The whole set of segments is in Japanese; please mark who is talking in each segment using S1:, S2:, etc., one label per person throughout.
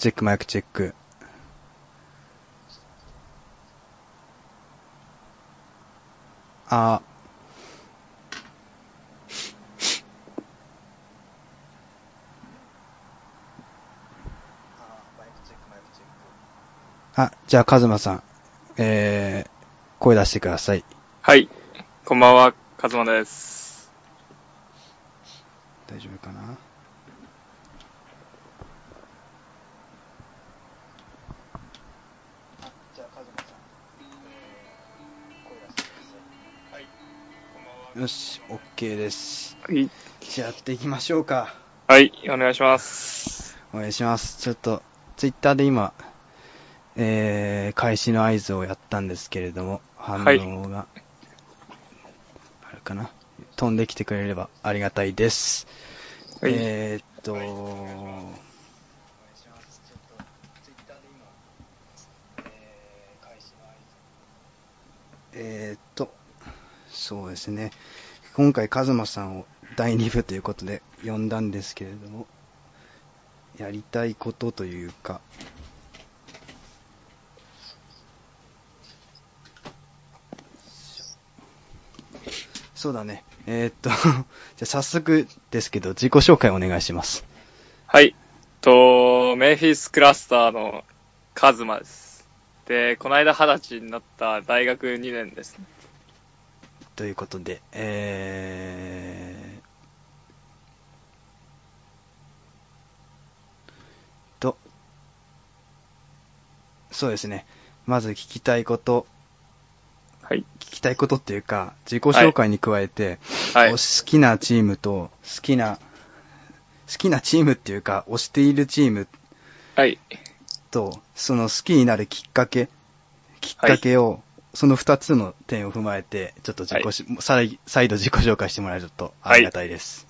S1: チェック、マイクチェック。あー。あ、じゃあ、カズマさん、えー、声出してください。
S2: はい。こんばんは、カズマです。
S1: 大丈夫かな？よし、OK です。
S2: はい。
S1: じゃあ、やっていきましょうか。
S2: はい、お願いします。
S1: お願いします。ちょっと、ツイッターで今、えー、開始の合図をやったんですけれども、反
S2: はい
S1: 応が、あるかな？飛んできてくれればありがたいです。
S2: はい。
S1: えーっと、えーっと、そうですね。今回、カズマさんを第2部ということで呼んだんですけれども、やりたいことというか、そうだね。えーっと、じゃあ早速ですけど、自己紹介お願いします。
S2: はい。と、メンフィスクラスターのカズマです。で、この間二十歳になった大学2年ですね。
S1: ということで、えー、と、そうですね。まず聞きたいこと、
S2: はい。
S1: 聞きたいことっていうか、自己紹介に加えて、
S2: はい
S1: お。好きなチームと、好きな、好きなチームっていうか、推しているチーム
S2: はい。
S1: と、その好きになるきっかけ、きっかけを、その二つの点を踏まえて、ちょっと自己し、再再度自己紹介してもらえるとありがたいです。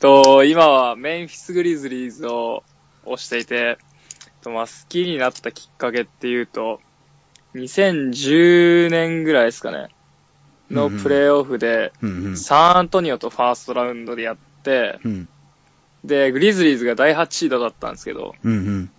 S2: と、今はメンフィスグリズリーズを推していて、とまあ、好きになったきっかけっていうと、2010年ぐらいですかね、のプレイオフで。サンアントニオとファーストラウンドでやって、
S1: うん。
S2: で、グリズリーズが第8シードだったんですけど、
S1: うんうん。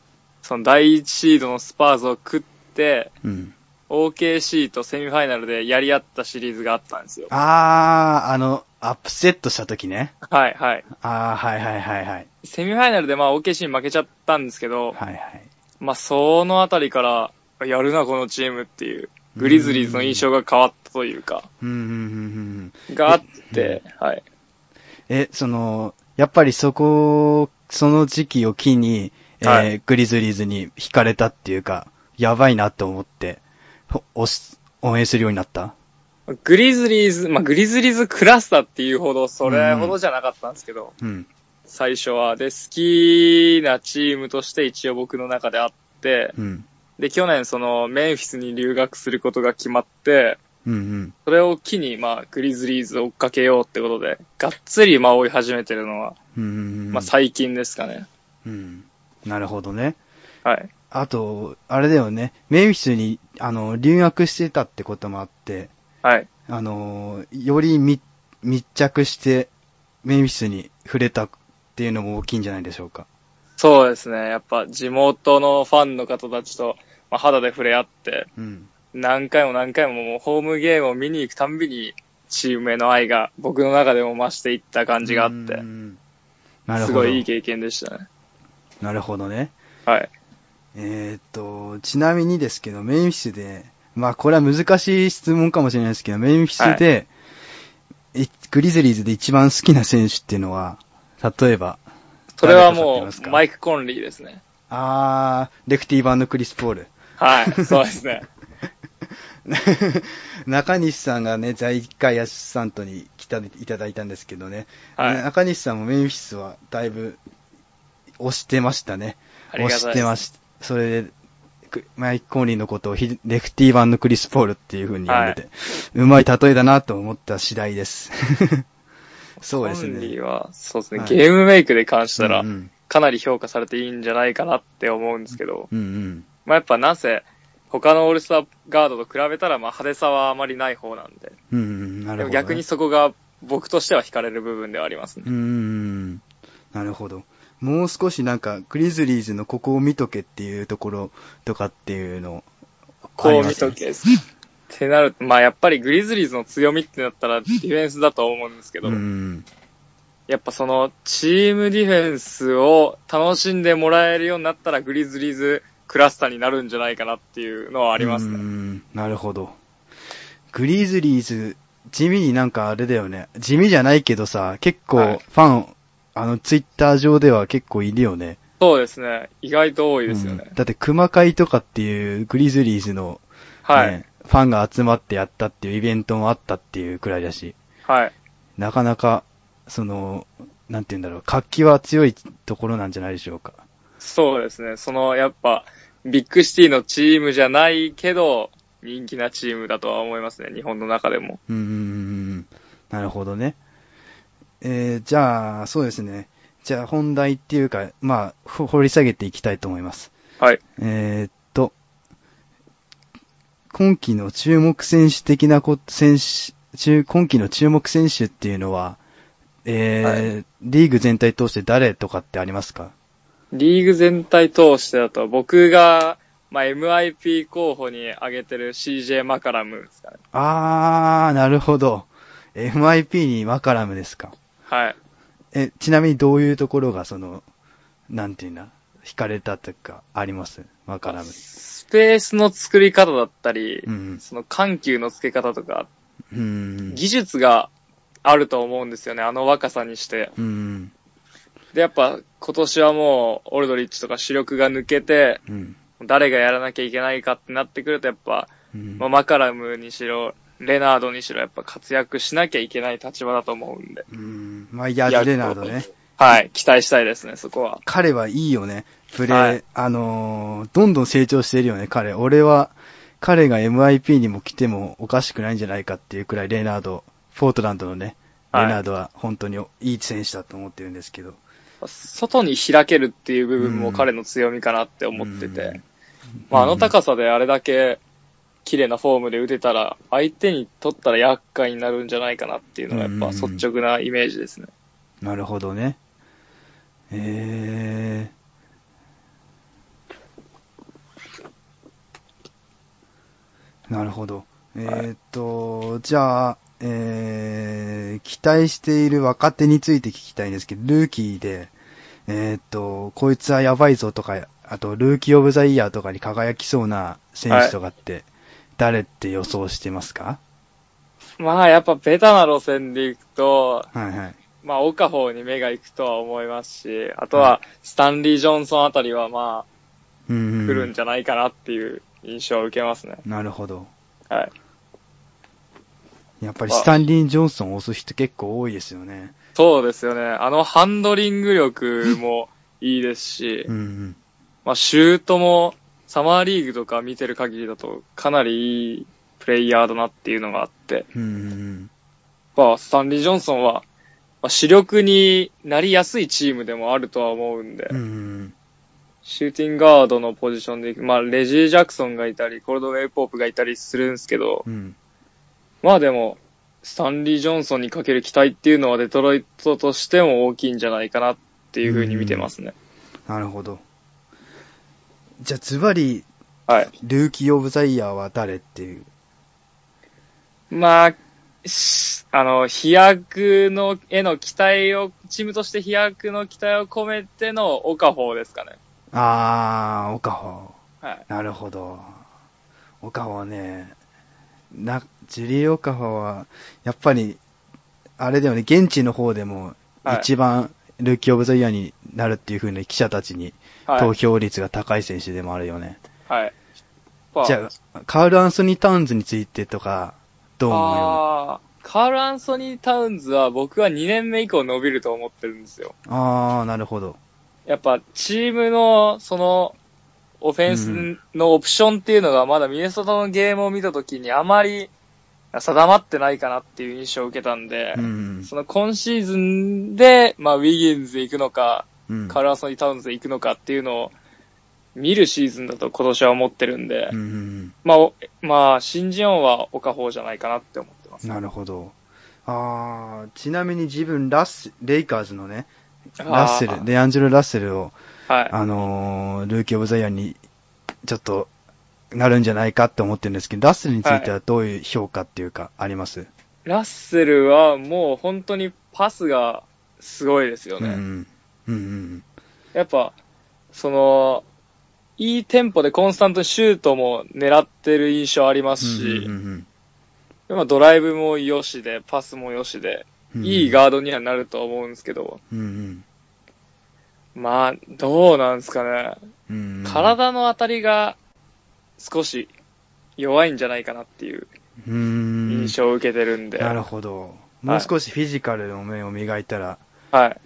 S2: その第1シードのスパーズを食って、
S1: うん。
S2: OKC とセミファイナルでやり合ったシリーズがあったんですよ。
S1: あー、あの、アップセットした時ね。
S2: はいはい。
S1: あー、はいはいはいはい。
S2: セミファイナルでまあ OKC に負けちゃったんですけど、
S1: はいはい。
S2: まあそのあたりから、やるなこのチームっていう、グリズリーズの印象が変わったというか、
S1: うんうんうんうん。
S2: があって、はい。
S1: え、その、やっぱりそこ、その時期を機に、えー
S2: はい
S1: グリズリーズに惹かれたっていうか、やばいなと思って、ほ押し、応援するようになった？
S2: グリズリーズ、まあグリズリーズクラスターっていうほど、それほどじゃなかったんですけど、
S1: うん。
S2: 最初は。で、好きなチームとして一応僕の中であって、
S1: うん。
S2: で、去年そのメンフィスに留学することが決まって、
S1: うんうん。
S2: それを機に、まあ、グリズリーズを追っかけようってことで、がっつり、まあ、追い始めてるのは、
S1: うんうんうん。
S2: まあ、最近ですかね。
S1: うん。なるほどね。
S2: はい。
S1: あと、あれだよね。メイフィスに、あの、留学してたってこともあって、
S2: はい。
S1: あの、より密、密着して、メイフィスに触れたっていうのも大きいんじゃないでしょうか。
S2: そうですね。やっぱ、地元のファンの方たちと、まあ、肌で触れ合って、
S1: うん。
S2: 何回も何回ももうホームゲームを見に行くたんびに、チームへの愛が僕の中でも増していった感じがあって
S1: う、んなるほど。
S2: すごいいい経験でしたね。
S1: なるほどね。
S2: はい。
S1: えーっと、ちなみにですけど、メインフィスで、まあこれは難しい質問かもしれないですけど、メインフィスで、いグリズリーズで一番好きな選手っていうのは、例えば、
S2: それはもう、マイク・コンリーですね。
S1: あー、レフティー版のクリス・ポール。
S2: はい。そうですね。
S1: 中西さんがね、在一回アシスタントに来た、いただいたんですけどね、
S2: はい
S1: 中西さんもメインフィスはだいぶ推してましたね。推し
S2: ありがたいです
S1: てました。それで、くマイク・コーリーのことをヒレフティー版のクリス・ポールっていう風に呼んでて、うまい例えだなと思った次第です。そうです
S2: コンリー
S1: ね。
S2: は、そうですね、
S1: はい
S2: ゲームメイクで関したらかなり評価されていいんじゃないかなって思うんですけど、
S1: うんうん。
S2: まあやっぱなんせ、他のオールスターガードと比べたら、まあ派手さはあまりない方なんで、
S1: うんうん、なるほど、
S2: でも
S1: ね。
S2: 逆にそこが僕としては惹かれる部分ではありますね。
S1: うーん。なるほど。もう少しなんか、グリズリーズのここを見とけっていうところとかっていうの、
S2: こう見とけ。ってなると、まあやっぱりグリズリーズの強みってなったらディフェンスだと思うんですけど、
S1: うん。
S2: やっぱそのチームディフェンスを楽しんでもらえるようになったらグリズリーズクラスターになるんじゃないかなっていうのはあります
S1: う
S2: ね。
S1: ん。なるほど。グリズリーズ、地味になんかあれだよね。地味じゃないけどさ、結構
S2: はい
S1: ファン、あの、ツイッター上では結構いるよね。
S2: そうですね。意外と多いですよね
S1: うん。だって、熊会とかっていうグリズリーズの、
S2: はい。
S1: ねファンが集まってやったっていうイベントもあったっていうくらいだし、
S2: はい。
S1: なかなか、その、なんて言うんだろう、活気は強いところなんじゃないでしょうか。
S2: そうですね。その、やっぱ、ビッグシティのチームじゃないけど、人気なチームだとは思いますね。日本の中でも。
S1: うんうんうんうん。なるほどね。えー、じゃあ、そうですね。じゃあ本題っていうか、まあ、ほ掘り下げていきたいと思います。
S2: はい。
S1: えーっと、今季の注目選手的なこ、選手、中今季の注目選手っていうのは、えー
S2: は
S1: リーグ全体通して誰とかってありますか？
S2: リーグ全体通してだと、僕が、まあ、MIP 候補に挙げてる CJ マカラムですかね。
S1: あー、なるほど。MIP にマカラムですか。
S2: はい。
S1: え、ちなみにどういうところがその、なんていうんだ、惹かれたとかあります？マカラム。
S2: スペースの作り方だったり、
S1: うん
S2: その緩急の付け方とか、
S1: うん。
S2: 技術があると思うんですよね、あの若さにして。
S1: うん。
S2: で、やっぱ今年はもう、オルドリッチとか主力が抜けて、
S1: うん。
S2: 誰がやらなきゃいけないかってなってくると、やっぱ、
S1: うん
S2: まあ、マカラムにしろ、レナードにしろ、やっぱ活躍しなきゃいけない立場だと思うんで。
S1: うん。まあ、ヤズレナードね。
S2: はい、期待したいですね、そこは。
S1: 彼はいいよね。プレー、
S2: はい
S1: あのーどんどん成長してるよね、彼。俺は、彼が MIP にも来てもおかしくないんじゃないかっていうくらい、レナード、ポートランドのね、
S2: はい
S1: レナードは本当にいい選手だと思ってるんですけど。
S2: 外に開けるっていう部分
S1: うん
S2: も彼の強みかなって思ってて。
S1: うん
S2: まあ、あの高さであれだけ綺麗なフォームで打てたら、相手にとったら厄介になるんじゃないかなっていうのがやっぱ率直なイメージですね。
S1: なるほどね。えー、なるほど。えーっと、じゃあ、えー、期待している若手について聞きたいんですけど、ルーキーで、えーっと、こいつはやばいぞとか、あと、ルーキーオブザイヤーとかに輝きそうな選手とかって、誰って予想してますか？
S2: まあ、やっぱベタな路線で行くと、
S1: はいはい。
S2: まあ、オカフォーに目が行くとは思いますし、あとは、スタンリー・ジョンソンあたりはま
S1: うん、
S2: あ、来るんじゃないかなっていう印象を受けますね。
S1: なるほど。
S2: はい。
S1: やっぱりスタンリー・ジョンソンを押す人結構多いですよね。
S2: そうですよね。あのハンドリング力もいいですし、
S1: うんうん。
S2: まあ、シュートも、サマーリーグとか見てる限りだと、かなりいいプレイヤーだなっていうのがあって、
S1: うんうん
S2: まあ、スタンリー・ジョンソンは、まあ、主力になりやすいチームでもあるとは思うんで、
S1: うん。うん
S2: シューティングガードのポジションで、まあ、レジー・ジャクソンがいたり、コールドウェイ・ポープがいたりするんですけど、
S1: うん。うん。
S2: まあでも、スタンリー・ジョンソンにかける期待っていうのはデトロイトとしても大きいんじゃないかなっていうふうに見てますね。
S1: なるほど。じゃあ、ズバリ、
S2: はい。
S1: ルーキー・オブ・ザ・イヤーは誰っていう？
S2: まあ、しあの、飛躍の、への期待を、チームとして飛躍の期待を込めてのオカフォーですかね。
S1: あー、オカホ
S2: はい。
S1: なるほど。オカホね、な、ジュリー・オカホは、やっぱり、あれだよね、現地の方でも、
S2: はい
S1: 一番、ルーキー・オブ・ザ・イヤーになるっていう風に記者たちに
S2: はい。
S1: 投票率が高い選手でもあるよね。
S2: はい。ま
S1: じゃあ、カール・アンソニー・タウンズについてとか、どう思う？よ
S2: あーカール・アンソニー・タウンズは僕は2年目以降伸びると思ってるんですよ。
S1: あー、なるほど。
S2: やっぱチームのそのオフェンスのオプションっていうのがまだミネソタのゲームを見たときにあまり定まってないかなっていう印象を受けたんで、
S1: うん。
S2: その今シーズンで、まあ、ウィギンズで行くのか、
S1: うん。
S2: カール・アンソニー・タウンズで行くのかっていうのを見るシーズンだと今年は思ってるんで、
S1: うんうん
S2: まあ、おまあ、新人王はオカフォーじゃないかなって思ってます。
S1: なるほど。あー、ちなみに自分、ラス、レイカーズのね、ラッセル、デアンジェロ・ラッセルを、
S2: はい。
S1: あのールーキー・オブ・ザ・イヤーに、ちょっと、なるんじゃないかって思ってるんですけど、ラッセルについてはどういう評価っていうか、あります、
S2: ラッセルはもう本当にパスがすごいですよね。
S1: うん。うんうん
S2: やっぱ、その、いいテンポでコンスタントにシュートも狙ってる印象ありますし、
S1: うんうん
S2: まあドライブも良しで、パスも良しで、
S1: うん
S2: いいガードにはなると思うんですけど、
S1: うんうん
S2: まあ、どうなんですかね。
S1: うんうん
S2: 体の当たりが少し弱いんじゃないかなっていう
S1: うん
S2: 印象を受けてるんで。
S1: なるほど。もう少しフィジカルの面を磨いたら、
S2: はい。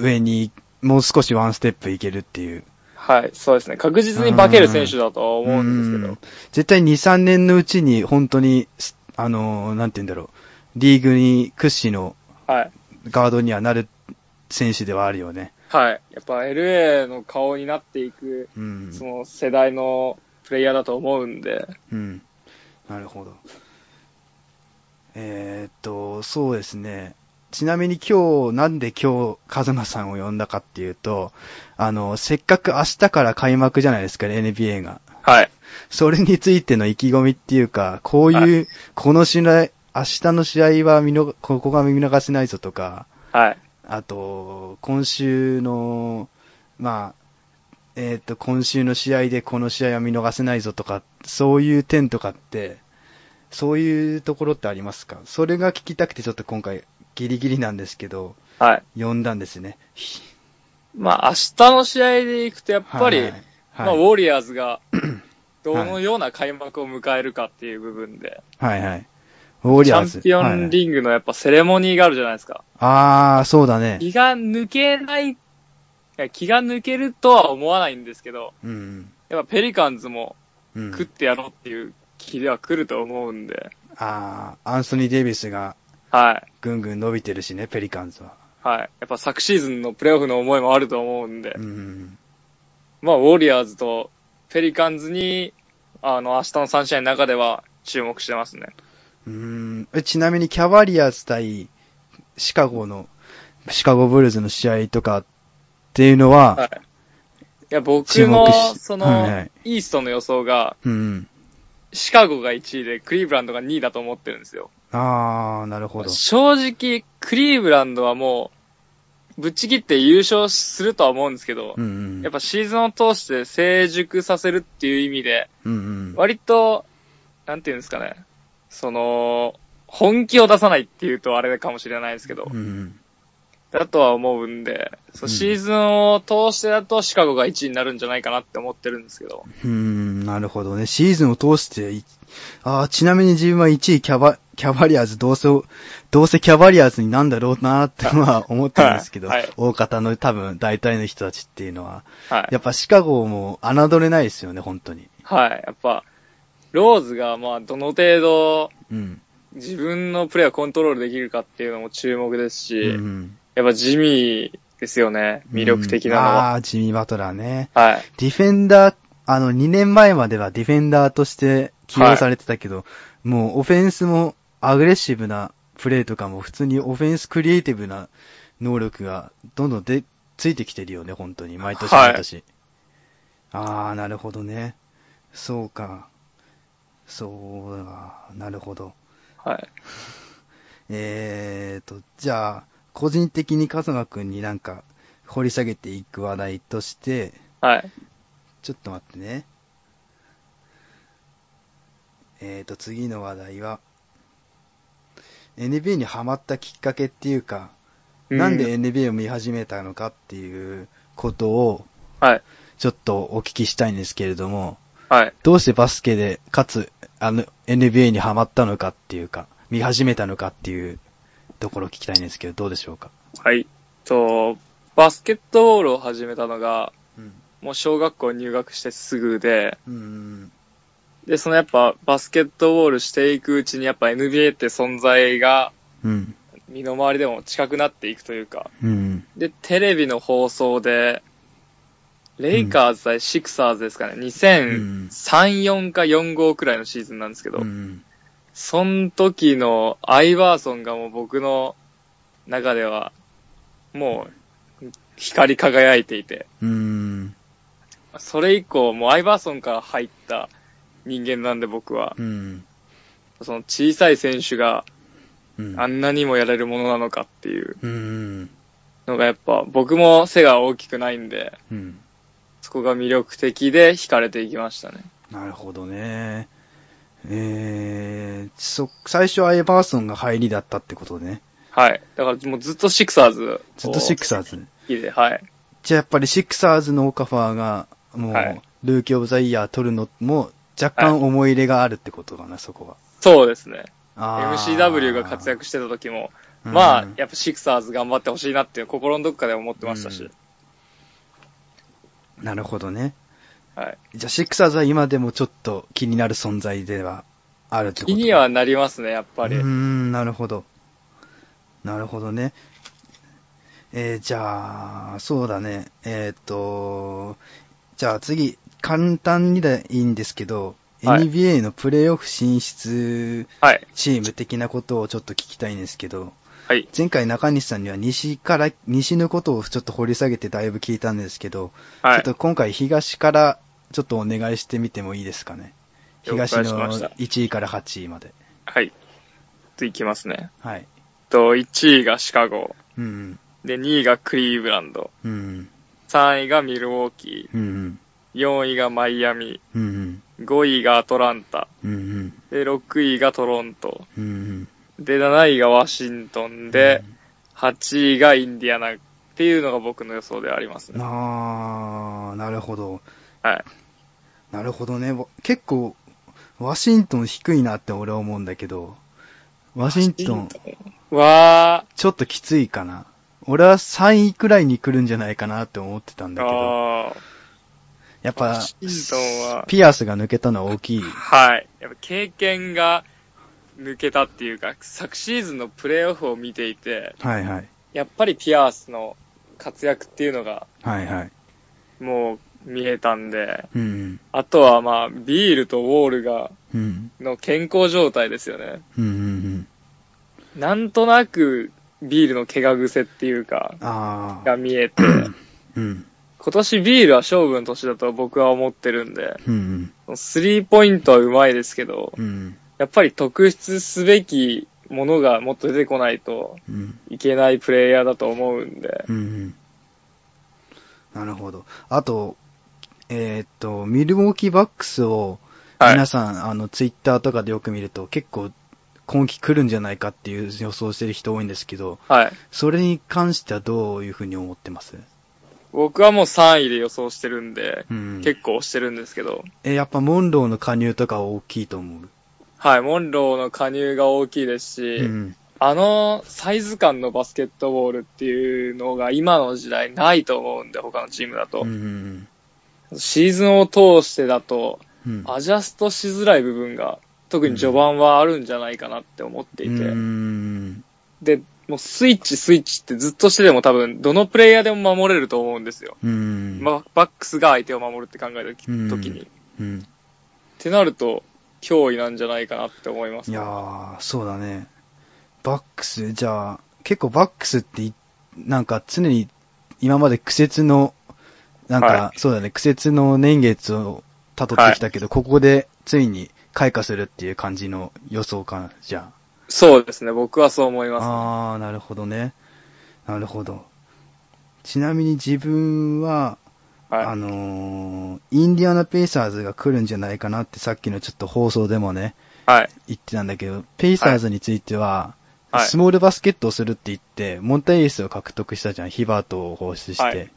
S1: 上にもう少しワンステップいけるっていう。
S2: はい、そうですね。確実に化ける選手だとは思うんですけど
S1: うん。絶対2、3年のうちに本当に、すあのー、なんて言うんだろう。リーグに屈指の
S2: はい。
S1: ガードにはなる選手ではあるよね。
S2: はい。やっぱ LA の顔になっていく、
S1: うん。
S2: その世代のプレイヤーだと思うんで。
S1: うん。なるほど。えーっと、そうですね。ちなみに今日、なんで今日、カズマさんを呼んだかっていうと、あの、せっかく明日から開幕じゃないですか、NBA が。
S2: はい。
S1: それについての意気込みっていうか、こういう、
S2: は
S1: この試合、明日の試合は見逃、ここが見逃せないぞとか、
S2: はい。
S1: あと、今週の、まあ、えっ、と、今週の試合でこの試合は見逃せないぞとか、そういう点とかって、そういうところってありますか？それが聞きたくてちょっと今回ギリギリなんですけど、
S2: はい。
S1: 呼んだんですね。
S2: まあ、明日の試合でいくと、やっぱり、
S1: はいはい
S2: まあ、ウォーリアーズが、どのような開幕を迎えるかっていう部分で、
S1: はいはい。ウォーリ
S2: チ
S1: アーズ。
S2: ャンピオンリングのやっぱセレモニーがあるじゃないですか。
S1: あー、そうだね。
S2: 気が抜けない、いや気が抜けるとは思わないんですけど、
S1: うん。
S2: やっぱペリカンズも
S1: うん。
S2: 食ってやろうっていう気では来ると思うんで、
S1: あー、アンソニー・デイビスが
S2: はい。
S1: ぐんぐん伸びてるしね、ペリカンズは。
S2: はい。やっぱ昨シーズンのプレイオフの思いもあると思うんで、
S1: うん。
S2: まあ、ウォーリアーズとペリカンズに、あの、明日の3試合の中では注目してますね。
S1: うーんえちなみにキャバリアーズ対シカゴの、シカゴブルーズの試合とかっていうのは、
S2: はい。いや、僕
S1: 注
S2: の
S1: 目し、
S2: その、
S1: はいはい
S2: イーストの予想が、
S1: うん。
S2: シカゴが1位で、クリーブランドが2位だと思ってるんですよ。
S1: あー、なるほど。
S2: 正直、クリーブランドはもう、ぶっちぎって優勝するとは思うんですけど、
S1: うんうん。
S2: やっぱシーズンを通して成熟させるっていう意味で、
S1: うんうん。
S2: 割と、なんていうんですかね、その、本気を出さないっていうとあれかもしれないですけど
S1: う、ん
S2: だとは思うんで、そシーズンを通してだとシカゴが1位になるんじゃないかなって思ってるんですけど、
S1: うん。うん、なるほどね。シーズンを通してい、あー、ちなみに自分は1位キャバ、キャバリアーズ、どうせ、どうせキャバリアーズになんだろうなっては思ってるんですけど、
S2: はいはい
S1: 大方の多分大体の人たちっていうのは、
S2: はい。
S1: やっぱシカゴも侮れないですよね、本当に。
S2: はい。やっぱ、ローズがまあどの程度
S1: うん。
S2: 自分のプレーをコントロールできるかっていうのも注目ですし、
S1: うん
S2: やっぱジミーですよね、魅力的なの
S1: うん
S2: は。
S1: ああ、ジミー・バトラーね。
S2: はい。
S1: ディフェンダー、あの、2年前まではディフェンダーとして起用されてたけど、もうオフェンスもアグレッシブなプレーとかも普通にオフェンスクリエイティブな能力がどんどんで、ついてきてるよね、本当に。毎年
S2: はい
S1: 毎年。ああ、なるほどね。そうか。そうだ、なるほど。
S2: はい。
S1: えーと、じゃあ、個人的に笠間くんになんか掘り下げていく話題として、
S2: はい。
S1: ちょっと待ってね。えーと、次の話題は、NBA にハマったきっかけっていうか、なんで NBA を見始めたのかっていうことを、
S2: はい。
S1: ちょっとお聞きしたいんですけれども、
S2: はい。
S1: どうしてバスケで、かつ、あの、NBA にハマったのかっていうか、見始めたのかっていうところを聞きたいんですけど、どうでしょうか？
S2: はい。と、バスケットボールを始めたのが、
S1: うん。
S2: もう小学校入学してすぐで、
S1: うん。
S2: で、そのやっぱバスケットボールしていくうちにやっぱ NBA って存在が
S1: うん。
S2: 身の回りでも近くなっていくというか、
S1: うん。
S2: で、テレビの放送で、レイカーズ対シクサーズですかね、2003、4か4号くらいのシーズンなんですけど、
S1: うん。
S2: その時のアイバーソンがもう僕の中では、もう、光り輝いていて、
S1: うーん。
S2: それ以降、もうアイバーソンから入った人間なんで僕は、
S1: うん。
S2: その小さい選手が
S1: うん。
S2: あんなにもやれるものなのかっていう
S1: うん。
S2: のがやっぱ僕も背が大きくないんで、
S1: うん。
S2: そこが魅力的で惹かれていきましたね。
S1: なるほどね。えー、そ、最初アイバーソンが入りだったってことね。
S2: はい。だからもうずっとシクサーズ。
S1: ずっとシクサーズ。
S2: 好きで、はい。
S1: じゃあやっぱりシクサーズのオカファーが、もう、
S2: はい
S1: ルーキーオブザイヤー取るのも若干思い入れがあるってことかな、そこは。
S2: そうですね。MCW が活躍してた時も、
S1: うん
S2: まあ、やっぱシクサーズ頑張ってほしいなっていう心のどっかで思ってましたし、
S1: うんなるほどね。
S2: はい。
S1: じゃあシクサーズは今でもちょっと気になる存在ではあるってこと
S2: 気にはなりますね、やっぱり。
S1: うーん、なるほど。なるほどね。えー、じゃあ、そうだね。えっ、と、じゃあ次、簡単にでいいんですけど、
S2: はい
S1: NBA のプレイオフ進出
S2: はい。
S1: チーム的なことをちょっと聞きたいんですけど、
S2: はい。
S1: 前回中西さんには西から、西のことをちょっと掘り下げてだいぶ聞いたんですけど、
S2: はい
S1: ちょっと。今回東からちょっとお願いしてみてもいいですかね？
S2: 了解
S1: 東の
S2: しました
S1: 1位から8位まで。
S2: はい。といきますね。
S1: はい。
S2: と、1位がシカゴ。
S1: うん
S2: で、2位がクリーブランド。
S1: うん。うん
S2: 3位がミルウォーキ
S1: うん。うん
S2: ー。4位がマイアミ。
S1: うん。うん
S2: 5位がアトランタ。
S1: うん。うん
S2: で、6位がトロント。
S1: うん。うん。
S2: で、7位がワシントンで、8位がインディアナっていうのが僕の予想でありますね。
S1: あー、なるほど。
S2: はい。
S1: なるほどね。わ結構、ワシントン低いなって俺は思うんだけど、ワシントン、
S2: わ
S1: ちょっときついかな。俺は3位くらいに来るんじゃないかなって思ってたん
S2: ー。
S1: だけど、
S2: あー。
S1: やっぱピアスが抜けたのは大きい。
S2: はい。やっぱ経験が抜けたっていうか、昨シーズンのプレーオフを見ていて、
S1: はいはい。
S2: やっぱりピアースの活躍っていうのが
S1: はいはい。
S2: もう見えたんで、
S1: うん。
S2: あとはまあ、ビールとウォールが、
S1: うん。
S2: の健康状態ですよね。
S1: うんうんうん。
S2: なんとなく、ビールの怪我癖っていうか。が見えて、
S1: うん。
S2: 今年ビールは勝負の年だと僕は思ってるんで、
S1: うん
S2: スリーポイントはうまいですけど、
S1: うん。うん。
S2: やっぱり特筆すべきものがもっと出てこないと
S1: うん。
S2: いけないプレイヤーだと思うんで、
S1: うんうん。なるほど。あと、えーっと、ミルウォーキーバックスを、
S2: はい
S1: 皆さん、あの、ツイッターとかでよく見ると、結構、今季来るんじゃないかっていう予想してる人多いんですけど、
S2: はい。
S1: それに関してはどういうふうに思ってます？
S2: 僕はもう3位で予想してるんで、
S1: うん。
S2: 結構してるんですけど、
S1: え、やっぱモンローの加入とかは大きいと思う？
S2: はい、モンローの加入が大きいですし、
S1: うん。
S2: あのサイズ感のバスケットボールっていうのが今の時代ないと思うんで、他のチームだと。
S1: うんうん
S2: シーズンを通してだと、
S1: うん。
S2: アジャストしづらい部分が、特に序盤はあるんじゃないかなって思っていて、
S1: うん。
S2: で、もうスイッチスイッチってずっとしてても多分、どのプレイヤーでも守れると思うんですよ。
S1: うん。
S2: まバックスが相手を守るって考えた時
S1: うん
S2: 時に。っ
S1: うん。
S2: てなると、脅威なんじゃないかなって思います、
S1: いやー、そうだね。バックス、じゃあ、結構バックスってい、なんか常に今まで苦節の、なんか、
S2: は
S1: そうだね、苦節の年月を辿ってきたけど、ここでついに開花するっていう感じの予想かな、じゃ
S2: そうですね、僕はそう思い
S1: あ。
S2: ます、
S1: あー、なるほどね。なるほど。ちなみに自分は、
S2: はい。
S1: あのー、インディアナペイサーズが来るんじゃないかなってさっきのちょっと放送でもね、
S2: はい。
S1: 言ってたんだけど、ペイサーズについては、
S2: はい
S1: スモールバスケットをするって言って、モンタイエスを獲得したじゃん、ヒバートを放出して。
S2: はい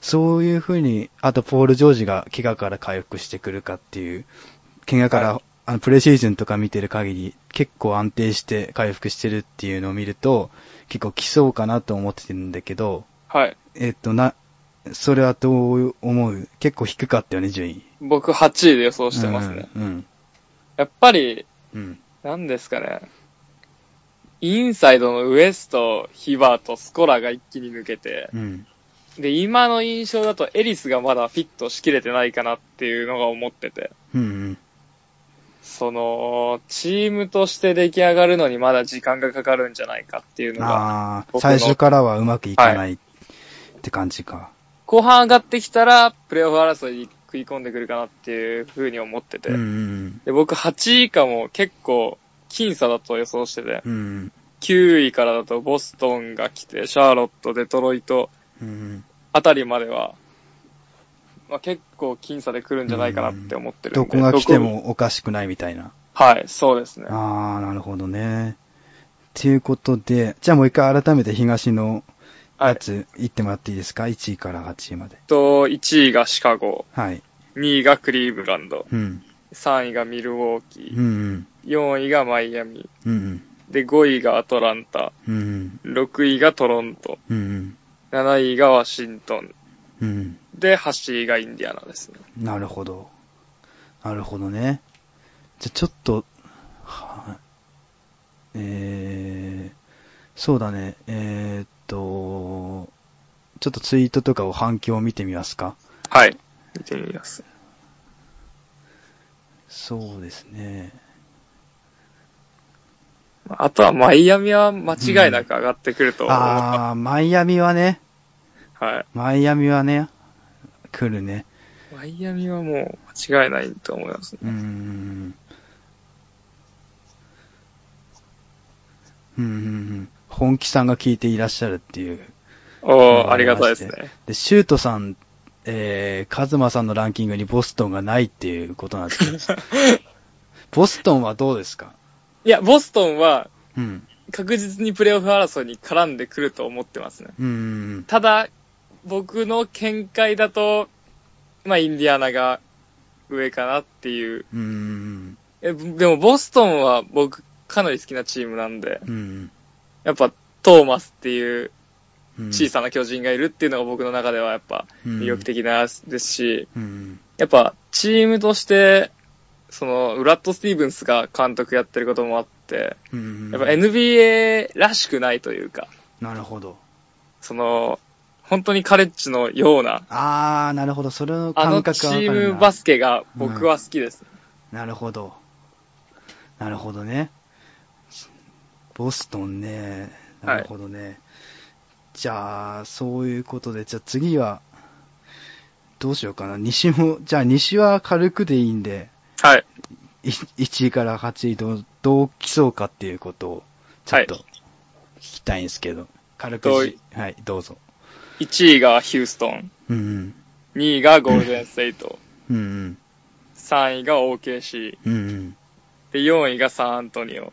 S1: そういう風に、あとポール・ジョージが怪我から回復してくるかっていう、怪我から、
S2: は
S1: あの、プレシーズンとか見てる限り、結構安定して回復してるっていうのを見ると、結構来そうかなと思ってるんだけど、
S2: はい。
S1: えっと、な、それはどう思う？結構低かったよね、順位。
S2: 僕8位で予想してますね。
S1: うん。うん。
S2: やっぱり、
S1: うん。
S2: なんですかね。インサイドのウエスト、ヒバーとスコラが一気に抜けて、
S1: うん。
S2: で、今の印象だとエリスがまだフィットしきれてないかなっていうのが思ってて、
S1: うん。うん。
S2: その、チームとして出来上がるのにまだ時間がかかるんじゃないかっていうのが、
S1: ああ、最初からはうまくいかない。って感じか。
S2: 後半上がってきたら、プレイオフ争いに食い込んでくるかなっていう風に思ってて。
S1: うんうん
S2: で、僕8位以下も結構、僅差だと予想してて、
S1: うん。うん
S2: 9位からだとボストンが来て、シャーロット、デトロイト
S1: うん。
S2: あたりまでは、まあ、結構僅差で来るんじゃないかなって思ってるんで。
S1: どこが来て。もおかしくないみたいな。
S2: はい、そうですね。
S1: あー、なるほどね。っていうことで、じゃあもう一回改めて東の
S2: はい。
S1: やつ言ってもらっていいですか ?1 位から8位まで。
S2: と、1位がシカゴ、
S1: はい。
S2: 2位がクリーブランド、
S1: うん。
S2: 3位がミルウォーキ
S1: うんう
S2: ー、
S1: ん。
S2: 4位がマイアミ、
S1: うんうん。
S2: で、5位がアトランタ、
S1: うん
S2: 6位がトロント、
S1: うん。うん
S2: 7位がワシントン、
S1: うん。うん。
S2: で、8位がインディアナですね。
S1: なるほど。なるほどね。じゃ、ちょっと、はえー、そうだね。えーっと、ちょっとツイートとかを反響を見てみますか
S2: はい。見てみます。
S1: そうですね。
S2: あとはマイアミは間違いなく上がってくると思う。
S1: あー、マイアミはね、
S2: はい。
S1: マイアミはね、来るね。
S2: マイアミはもう間違いないと思います
S1: うー
S2: ね。
S1: ん。うんうんうん。本気さんが聞いていらっしゃるっていう。
S2: おー、ありがたいですね。
S1: で、シュートさん、えー、カズマさんのランキングにボストンがないっていうことなんですけど。ボストンはどうですか？
S2: いや、ボストンは
S1: うん。
S2: 確実にプレイオフ争いに絡んでくると思ってますね。
S1: うんうん
S2: ただ、僕の見解だと、まあ、インディアナが上かなっていう。
S1: うん。うん
S2: えでも、ボストンは僕かなり好きなチームなんで、
S1: うん。
S2: やっぱトーマスっていう
S1: うん。
S2: 小さな巨人がいるっていうのが僕の中ではやっぱ魅力的なですし、
S1: うん。
S2: やっぱチームとして、その、ウラッド・スティーブンスが監督やってることもあって、
S1: うん。
S2: やっぱ NBA らしくないというか、
S1: なるほど。
S2: その、本当にカレッジのような、
S1: あー、なるほど。それの
S2: あの
S1: 感覚
S2: チ
S1: はわかるな
S2: ームバスケが僕は好きです。
S1: なるほど。なるほどね。ボストンね。なるほどね。じゃあ、そういうことで、じゃあ次は、どうしようかな。西も、じゃあ西は軽くでいいんで、
S2: はい。
S1: い1位から8位どう、どう来そうかっていうことを、ちょっと
S2: は
S1: 聞きたいんですけど、軽く
S2: どう
S1: じ、はい、どうぞ。
S2: 1位がヒューストン、
S1: うん
S2: 2位がゴールデンステイト、
S1: うん。うん
S2: 3位が OKC、
S1: うん。うん
S2: で、4位がサンアントニオ、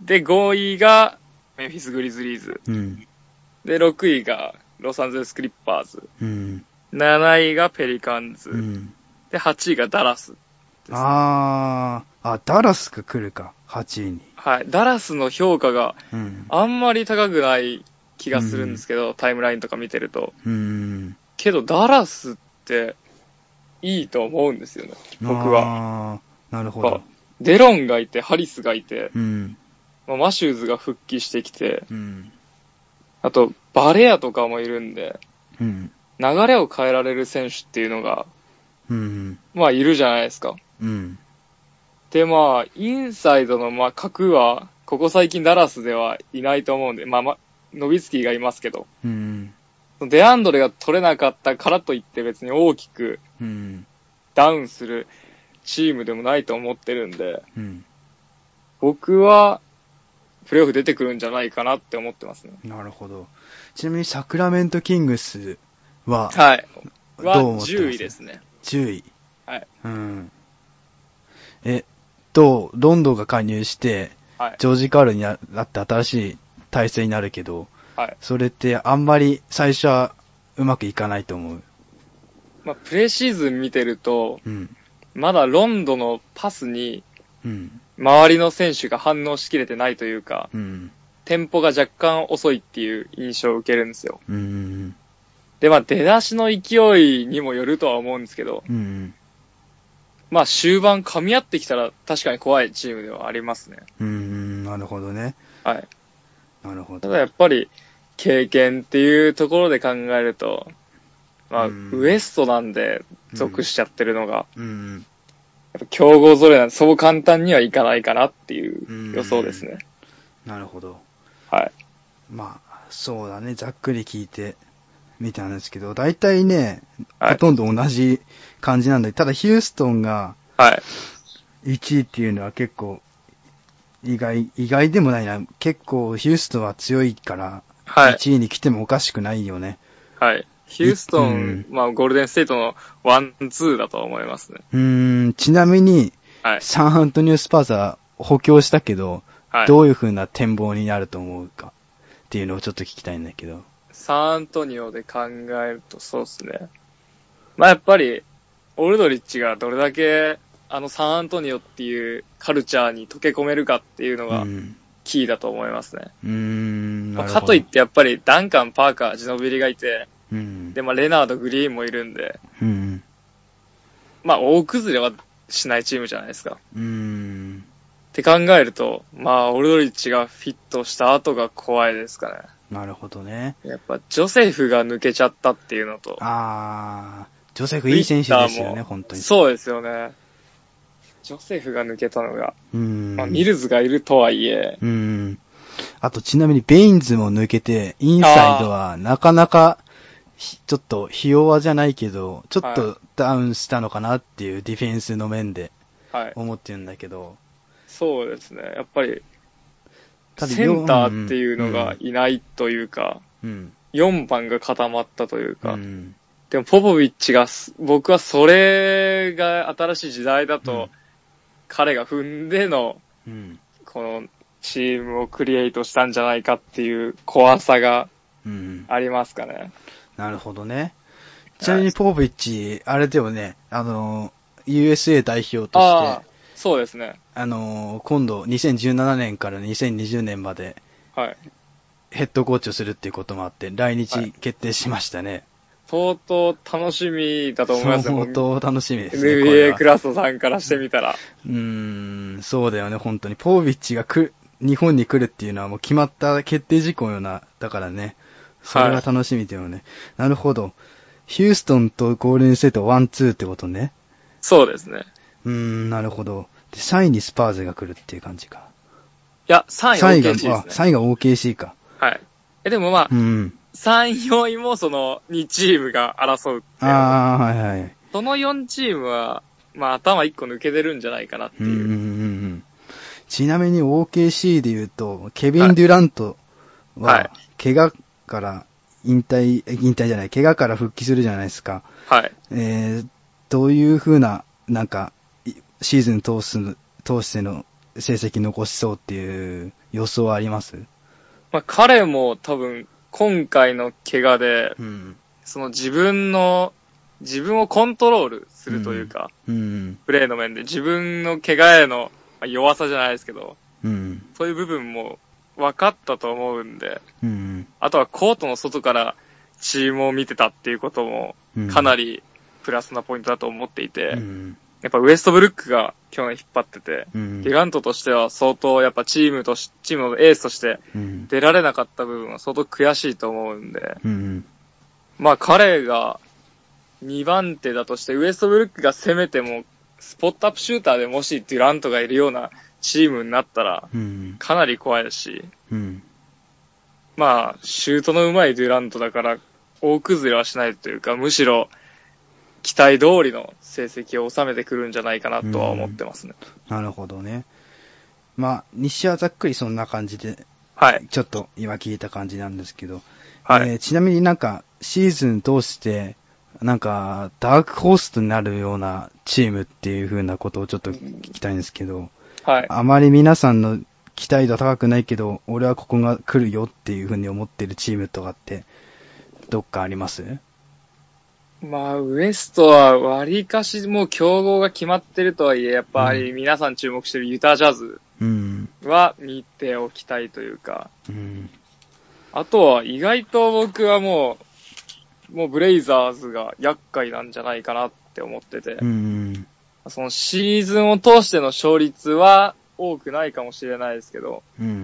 S2: で、5位がメンフィス・グリズリーズ、
S1: うん。
S2: で、6位がロサンゼルス・クリッパーズ、
S1: うん。
S2: 7位がペリカンズ、
S1: うん。
S2: で、8位がダラス。
S1: あー、あ、ダラスが来るか、8位に。
S2: はい。ダラスの評価が
S1: うん。
S2: あんまり高くない気がするんですけど、タイムラインとか見てると。
S1: うん。
S2: けど、ダラスっていいと思うんですよね。僕は。
S1: は。なるほど。
S2: デロンがいて、ハリスがいて、
S1: うん。
S2: まあマシューズが復帰してきて、
S1: うん。
S2: あと、バレアとかもいるんで、
S1: うん。
S2: 流れを変えられる選手っていうのが、
S1: うん。
S2: まあいるじゃないですか。
S1: うん。
S2: で、まあ、インサイドの、まあ、角は、ここ最近ダラスではいないと思うんで、まあ、ま、ノビツキーがいますけど、
S1: うん。
S2: デアンドレが取れなかったからといって別に大きく
S1: うん。
S2: ダウンするチームでもないと思ってるんで、
S1: うん。
S2: 僕は、プレイオフ出てくるんじゃないかなって思ってますね。
S1: なるほど。ちなみにサクラメントキングスは、
S2: はい。は、
S1: どう思ってます
S2: ？10位ですね。
S1: 10位。
S2: はい。
S1: うん。え、と、ロンドンが加入して、
S2: はい。
S1: ジョージ・カールになって新しい体制になるけど、
S2: はい。
S1: それってあんまり最初はうまくいかないと思う。
S2: まあ、プレシーズン見てると、
S1: うん。
S2: まだロンドのパスに、
S1: うん。
S2: 周りの選手が反応しきれてないというか、
S1: うん。
S2: テンポが若干遅いっていう印象を受けるんですよ。
S1: うん。
S2: で、まあ、出だしの勢いにもよるとは思うんですけど、
S1: うん。
S2: まあ、終盤噛み合ってきたら確かに怖いチームではありますね。
S1: うん。なるほどね。
S2: はい。
S1: なるほど。
S2: ただやっぱり、経験っていうところで考えると、まあ、
S1: うん
S2: ウエストなんで属しちゃってるのが、
S1: うん。
S2: やっぱ競合ぞれなんで、そう簡単にはいかないかなっていう予想ですね。
S1: なるほど。
S2: はい。
S1: まあ、そうだね。ざっくり聞いて。見たんですけど、大体ね、
S2: はい
S1: ほとんど同じ感じなんで、ただヒューストンが
S2: はい。
S1: 1位っていうのは結構、意外、意外でもないな。結構ヒューストンは強いから、
S2: はい。
S1: 1位に来てもおかしくないよね。
S2: はい。ヒューストン、
S1: うん
S2: まあ、ゴールデンステートのワン、ツーだと思いますね。
S1: うーん、ちなみに、
S2: はい。
S1: サンアントニオスパーズは補強したけど、
S2: はい。
S1: どういう風な展望になると思うか？っていうのをちょっと聞きたいんだけど。
S2: サンアントニオで考えるとそうですね。まあやっぱり、オルドリッチがどれだけ、あのサンアントニオっていうカルチャーに溶け込めるかっていうのが
S1: うん。
S2: キーだと思いますね。
S1: うーん、
S2: まあかといってやっぱりダンカン、パーカー、ジノビリがいて、
S1: うん。
S2: で、まあレナード、グリーンもいるんで、
S1: うん。
S2: まあ大崩れはしないチームじゃないですか。
S1: うーん。
S2: って考えると、まあオルドリッチがフィットした後が怖いですかね。
S1: なるほどね。
S2: やっぱジョセフが抜けちゃったっていうのと、
S1: あー、ジョセフいい選手ですよね、本当に。
S2: そうですよね。ジョセフが抜けたのが、
S1: うーん。
S2: まあ、ミルズがいるとはいえ、
S1: うーん。あと、ちなみに、ベインズも抜けて、インサイドは、なかなか、ひちょっと、ひ弱じゃないけど、ちょっ
S2: は
S1: とダウンしたのかなっていうディフェンスの面で
S2: はい。
S1: 思ってるんだけど、
S2: そうですね。やっぱり、センターっていうのが
S1: うん
S2: いないというか、
S1: うん。
S2: 4番が固まったという
S1: う
S2: か、
S1: ん。
S2: でもポポビッチがす、僕はそれが新しい時代だと、
S1: うん
S2: 彼が踏んでの、
S1: うん。
S2: このチームをクリエイトしたんじゃないかっていう怖さが
S1: うん。
S2: ありますかね。
S1: なるほどね。ちなみに、ポポビッチ、あれでもね、あの、USA 代表として、、
S2: そうですね。
S1: あの、今度、2017年から2020年まで、
S2: はい。
S1: ヘッドコーチをするっていうこともあって、来
S2: はい
S1: 日決定しましたね。
S2: 相当楽しみだと思いますね。
S1: 相当楽しみですね。
S2: NBA
S1: は
S2: クラスさんからしてみたら。
S1: うーん、そうだよね、本当に。ポービッチが来る、日本に来るっていうのはもう決まった決定事項ような、だからね。それが楽しみだよね。なるほど。ヒューストンとゴールデンステートワン、ツーってことね。
S2: そうですね。
S1: うーん、なるほど。で、3位にスパーズが来るっていう感じか。
S2: いや、3位
S1: 3位
S2: OKC ですね
S1: が、あ、。3位が OKC か。
S2: はい。え、でもまあ
S1: う、ん。
S2: 3、4位もその2チームが争うっていう
S1: ああ、はいはい。
S2: その4チームは、まあ頭1個抜けてるんじゃないかなっていう。
S1: うんうんうんうん。ちなみに OKC で言うと、ケビン・デュラントは怪我から引退、引退じゃない、怪我から復帰するじゃないですか。
S2: はい。
S1: えー、どういう風な、なんか、いシーズン通す、通しての成績残しそうっていう予想はあります？
S2: まあ彼も多分今回の怪我で、
S1: うん。
S2: その自分の、自分をコントロールするというか、
S1: うん。
S2: プレーの面で自分の怪我へのまあ弱さじゃないですけど、
S1: うん。
S2: そういう部分も分かったと思うんで、
S1: うん。
S2: あとはコートの外からチームを見てたっていうことも
S1: うん
S2: かなりプラスなポイントだと思っていて、
S1: うん。
S2: やっぱウエストブルックが去年引っ張ってて、
S1: うん。
S2: ギガントとしては相当やっぱチームとし、チームのエースとして
S1: うん。
S2: 出られなかった部分は相当悔しいと思うんで、
S1: うん。
S2: まあ彼が2番手だとしてウエストブルックが攻めてもスポットアップシューターでもしデュラントがいるようなチームになったら
S1: うん。
S2: かなり怖いし、
S1: うん。
S2: まあシュートの上手いデュラントだから大崩れはしないというか、むしろ期待通りの成績を収めてくるんじゃないかなとは思ってますね。
S1: なるほどね。まあ、西はざっくりそんな感じで、
S2: はい。
S1: ちょっと今聞いた感じなんですけど、
S2: はい。
S1: えーちなみになんか、シーズン通して、なんか、ダークホーストになるようなチームっていう風なことをちょっと聞きたいんですけど、
S2: はい。
S1: あまり皆さんの期待度は高くないけど、俺はここが来るよっていう風に思ってるチームとかって、どっかあります？
S2: まあ、ウエストは割かしもう競合が決まってるとはいえ、やっぱり皆さん注目してるユタジャズ
S1: うん。
S2: は見ておきたいというか、
S1: うん。
S2: あとは意外と僕はもう、もうブレイザーズが厄介なんじゃないかなって思ってて、
S1: うん。
S2: そのシーズンを通しての勝率は多くないかもしれないですけど、
S1: うん。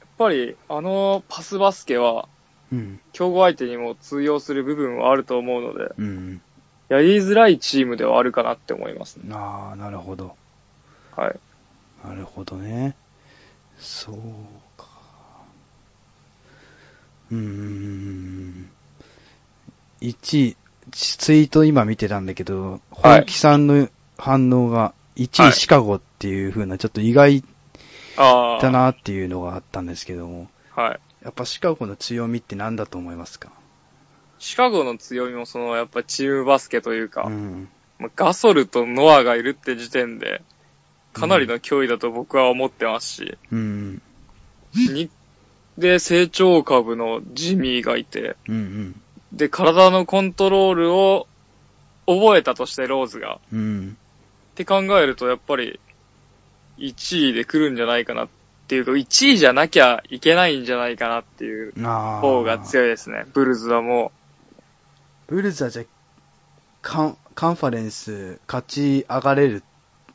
S2: やっぱりあのパスバスケは
S1: うん。
S2: 競合相手にも通用する部分はあると思うので、
S1: うん。
S2: やりづらいチームではあるかなって思いますね。
S1: ああ、なるほど。
S2: はい。
S1: なるほどね。そうか。うーん。1位、ツイート今見てたんだけど、
S2: はい
S1: 本気さんの反応が1
S2: はい
S1: 位シカゴっていう風な、ちょっと意外。だなっていうのがあったんですけども、
S2: はい。
S1: やっぱシカゴの強みって何だと思いますか？
S2: シカゴの強みもその、やっぱチームバスケというか、
S1: うん。
S2: まあガソルとノアがいるって時点で、かなりの脅威だと僕は思ってますし、
S1: うん。
S2: に、で、成長株のジミーがいて、
S1: うんうん。
S2: で、体のコントロールを覚えたとして、ローズが。
S1: うん。
S2: って考えると、やっぱり、1位で来るんじゃないかなっていうか、1位じゃなきゃいけないんじゃないかなっていう。方が強いですね。ブルズはも
S1: ブルズはじゃあカン、カンファレンス勝ち上がれる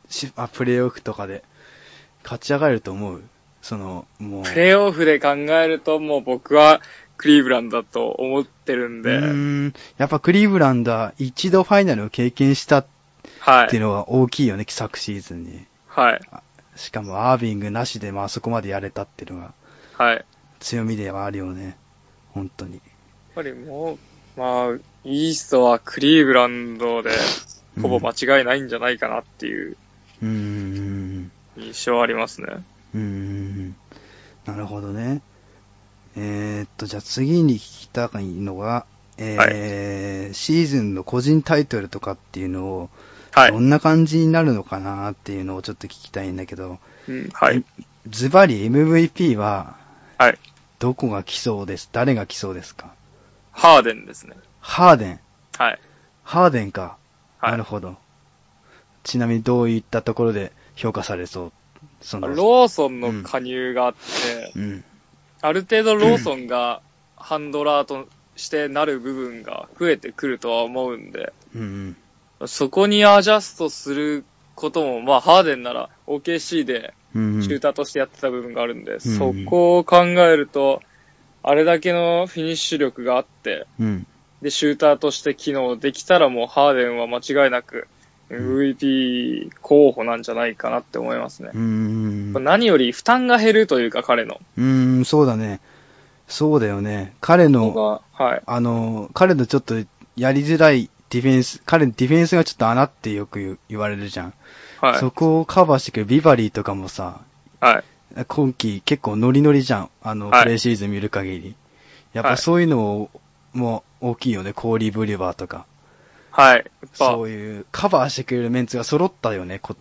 S1: し、あ、プレイオフとかで勝ち上がれると思う？その、もう。
S2: う、プレイオフで考えると、もう僕はクリーブランドだと思ってるん
S1: う
S2: で、
S1: ーん。やっぱクリーブランドは一度ファイナルを経験したっ
S2: はい。
S1: ていうのが大きいよね、昨シーズンに。
S2: はい。
S1: しかもアービングなしでまあそこまでやれたっていうのが
S2: はい。やっ
S1: 強みではあるよね。本当に。
S2: ぱりもう、まあ、イーストはクリーブランドで、ほぼ間違いないんじゃないかなっていう
S1: うーん。
S2: 印象はありますね。
S1: うーん。なるほどね。えー、っと、じゃあ次に聞きたいのが、えーシーズンの個人タイトルとかっていうのを、
S2: はい
S1: ど。んな感じになるのかなっていうのをちょっと聞きたいんだけど、
S2: うん、はい。
S1: ズバリ MVP は、
S2: はい。
S1: どこが来そうです？誰が来そうですか？
S2: ハーデンですね。
S1: ハーデン。
S2: はい。
S1: ハーデンか。
S2: はい。
S1: なるほど。ちなみにどういったところで評価されそう？その、
S2: ローソンの加入があって、
S1: うん。
S2: ある程度ローソンがハンドラーとしてなる部分が増えてくるとは思うんで、
S1: うん
S2: そこにアジャストすることも、まあ、ハーデンなら OKC で。シューターとしてやってた部分があるんで、
S1: ん
S2: そこを考えると、あれだけのフィニッシュ力があって、
S1: うん。
S2: で、シューターとして機能できたらもうハーデンは間違いなく MVP 候補なんじゃないかなって思いますね。
S1: うーん。
S2: 何より負担が減るというか彼の。
S1: うーん、そうだね。そうだよね。彼の、
S2: が、はい。
S1: あの、彼のちょっとやりづらいディフェンス、彼のディフェンスがちょっと穴ってよく言われるじゃん。
S2: はい。
S1: そこをカバーしてくるビバリーとかもさ、
S2: はい。
S1: 今季結構ノリノリじゃん。あの、
S2: はい
S1: プレイシーズン見る限り。やっ
S2: はい
S1: ぱそういうのも大きいよね。コーリー・ブリュバーとか。
S2: はい。やっぱ
S1: そういうカバーしてくれるメンツが揃ったよね。こ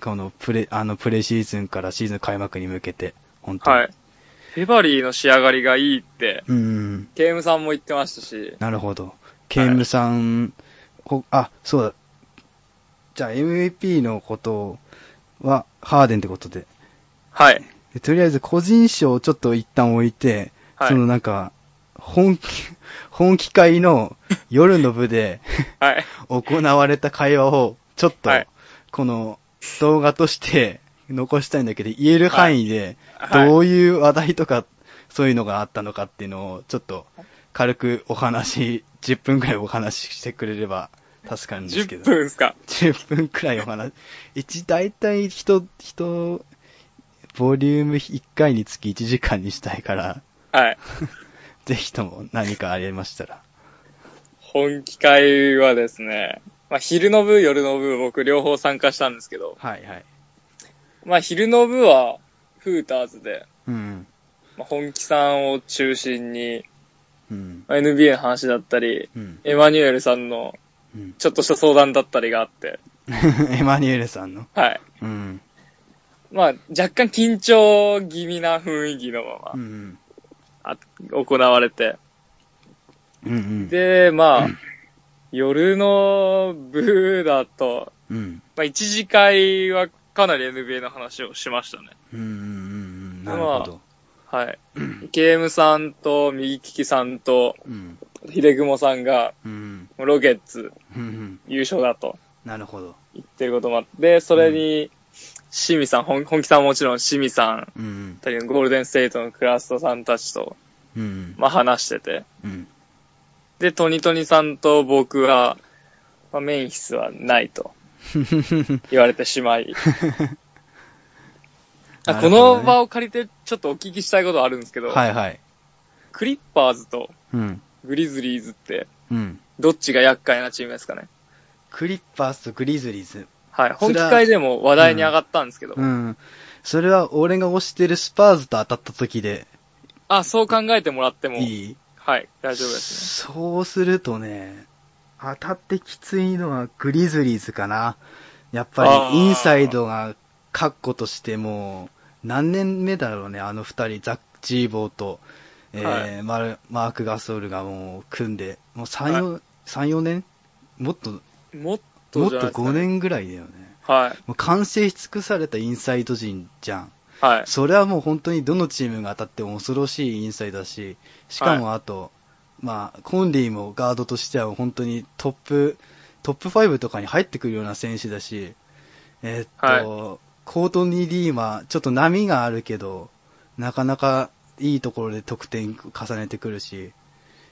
S1: このプレ、あの、プレイシーズンからシーズン開幕に向けて。本当に。
S2: はい。フェバリーの仕上がりがいいって、
S1: うん。
S2: ケイムさんも言ってましたし、
S1: なるほど。ケイムさん、ほあ、そうだ。じゃあ MVP のことはハーデンってことで。
S2: はい。
S1: でとりあえず個人賞をちょっと一旦置いて、
S2: はい
S1: そのなんか、本気、本気会の夜の部で
S2: はい。
S1: 行われた会話を、ちょっと
S2: はい、
S1: この動画として残したいんだけど、言える範囲で、
S2: はい
S1: どういう話題とか、そういうのがあったのかっていうのを、ちょっと、軽くお話、10分くらいお話ししてくれれば助かるんですけ
S2: 10
S1: ど。
S2: 分ですか
S1: ？10分くらいお話。一、大体人、人、ボリューム1回につき1時間にしたいから、
S2: はい。
S1: ぜひとも何かありましたら。
S2: 本気会はですね、まあ昼の部、夜の部、僕両方参加したんですけど、
S1: はいはい。
S2: まあ昼の部は、フーターズで、
S1: うん。
S2: まあ、本気さんを中心に、
S1: うん。
S2: まあ NBA の話だったり、
S1: うん。
S2: エマニュエルさんの
S1: うん。
S2: ちょっとした相談だったりがあって、
S1: エマニュエルさんの？
S2: はい。
S1: うん。
S2: まあ若干緊張気味な雰囲気のまま
S1: うん。
S2: あ行われて、
S1: うんうん。
S2: で、まあ、夜の部だと、
S1: うん。
S2: まあ一次会はかなり NBA の話をしましたね。
S1: うんうんうんうん。なるほど。
S2: はい。ゲームさんと右利きさんと
S1: うん。
S2: 秀雲さんが
S1: うん。
S2: ロケッツ
S1: うんうん。
S2: 優勝だと
S1: なるほど。
S2: 言ってることもあって、それに、シミさん、本本気さんはもちろんシミさん、
S1: うん
S2: ゴールデンステートのクラストさんたちと、
S1: うん。うん。
S2: まあ話してて、
S1: うん。
S2: で、トニトニさんと僕は、まあ、メンフィスはないと 言われてしまい、あこの場を借りてちょっとお聞きしたいことあるんですけど、
S1: はいはい。
S2: クリッパーズと
S1: うん。
S2: グリズリーズって、
S1: うん。
S2: どっちが厄介なチームですかね？
S1: クリッパーズとグリズリーズ。
S2: はい。本気会でも話題に上がったんですけど。
S1: うん。それは俺が推してるスパーズと当たった時で
S2: あ、そう考えてもらっても、
S1: いい？
S2: はい、大丈夫です
S1: そうするとね、当たってきついのはグリズリーズかな。やっぱ
S2: あー
S1: りインサイドが確固としてもう何年目だろうね、あの二人、ザック・ジーボーと、えー
S2: はい
S1: マルマーク・ガソールがもう組んで、もう3、4、3 4年？もっと、
S2: ね。もっ
S1: も
S2: と
S1: っと
S2: じゃないですか、
S1: 5
S2: ね。
S1: 年ぐらいだよね。
S2: はい。
S1: もう完成し尽くされたインサイド陣じゃん。
S2: はい。
S1: それはもう本当にどのチームが当たっても恐ろしいインサイドだし、しかもあと、まあ、コンリーもガードとしては本当にトップ、トップ5とかに入ってくるような選手だし、えーっと、コートニー・リーマ、ちょっと波があるけど、なかなかいいところで得点重ねてくるし、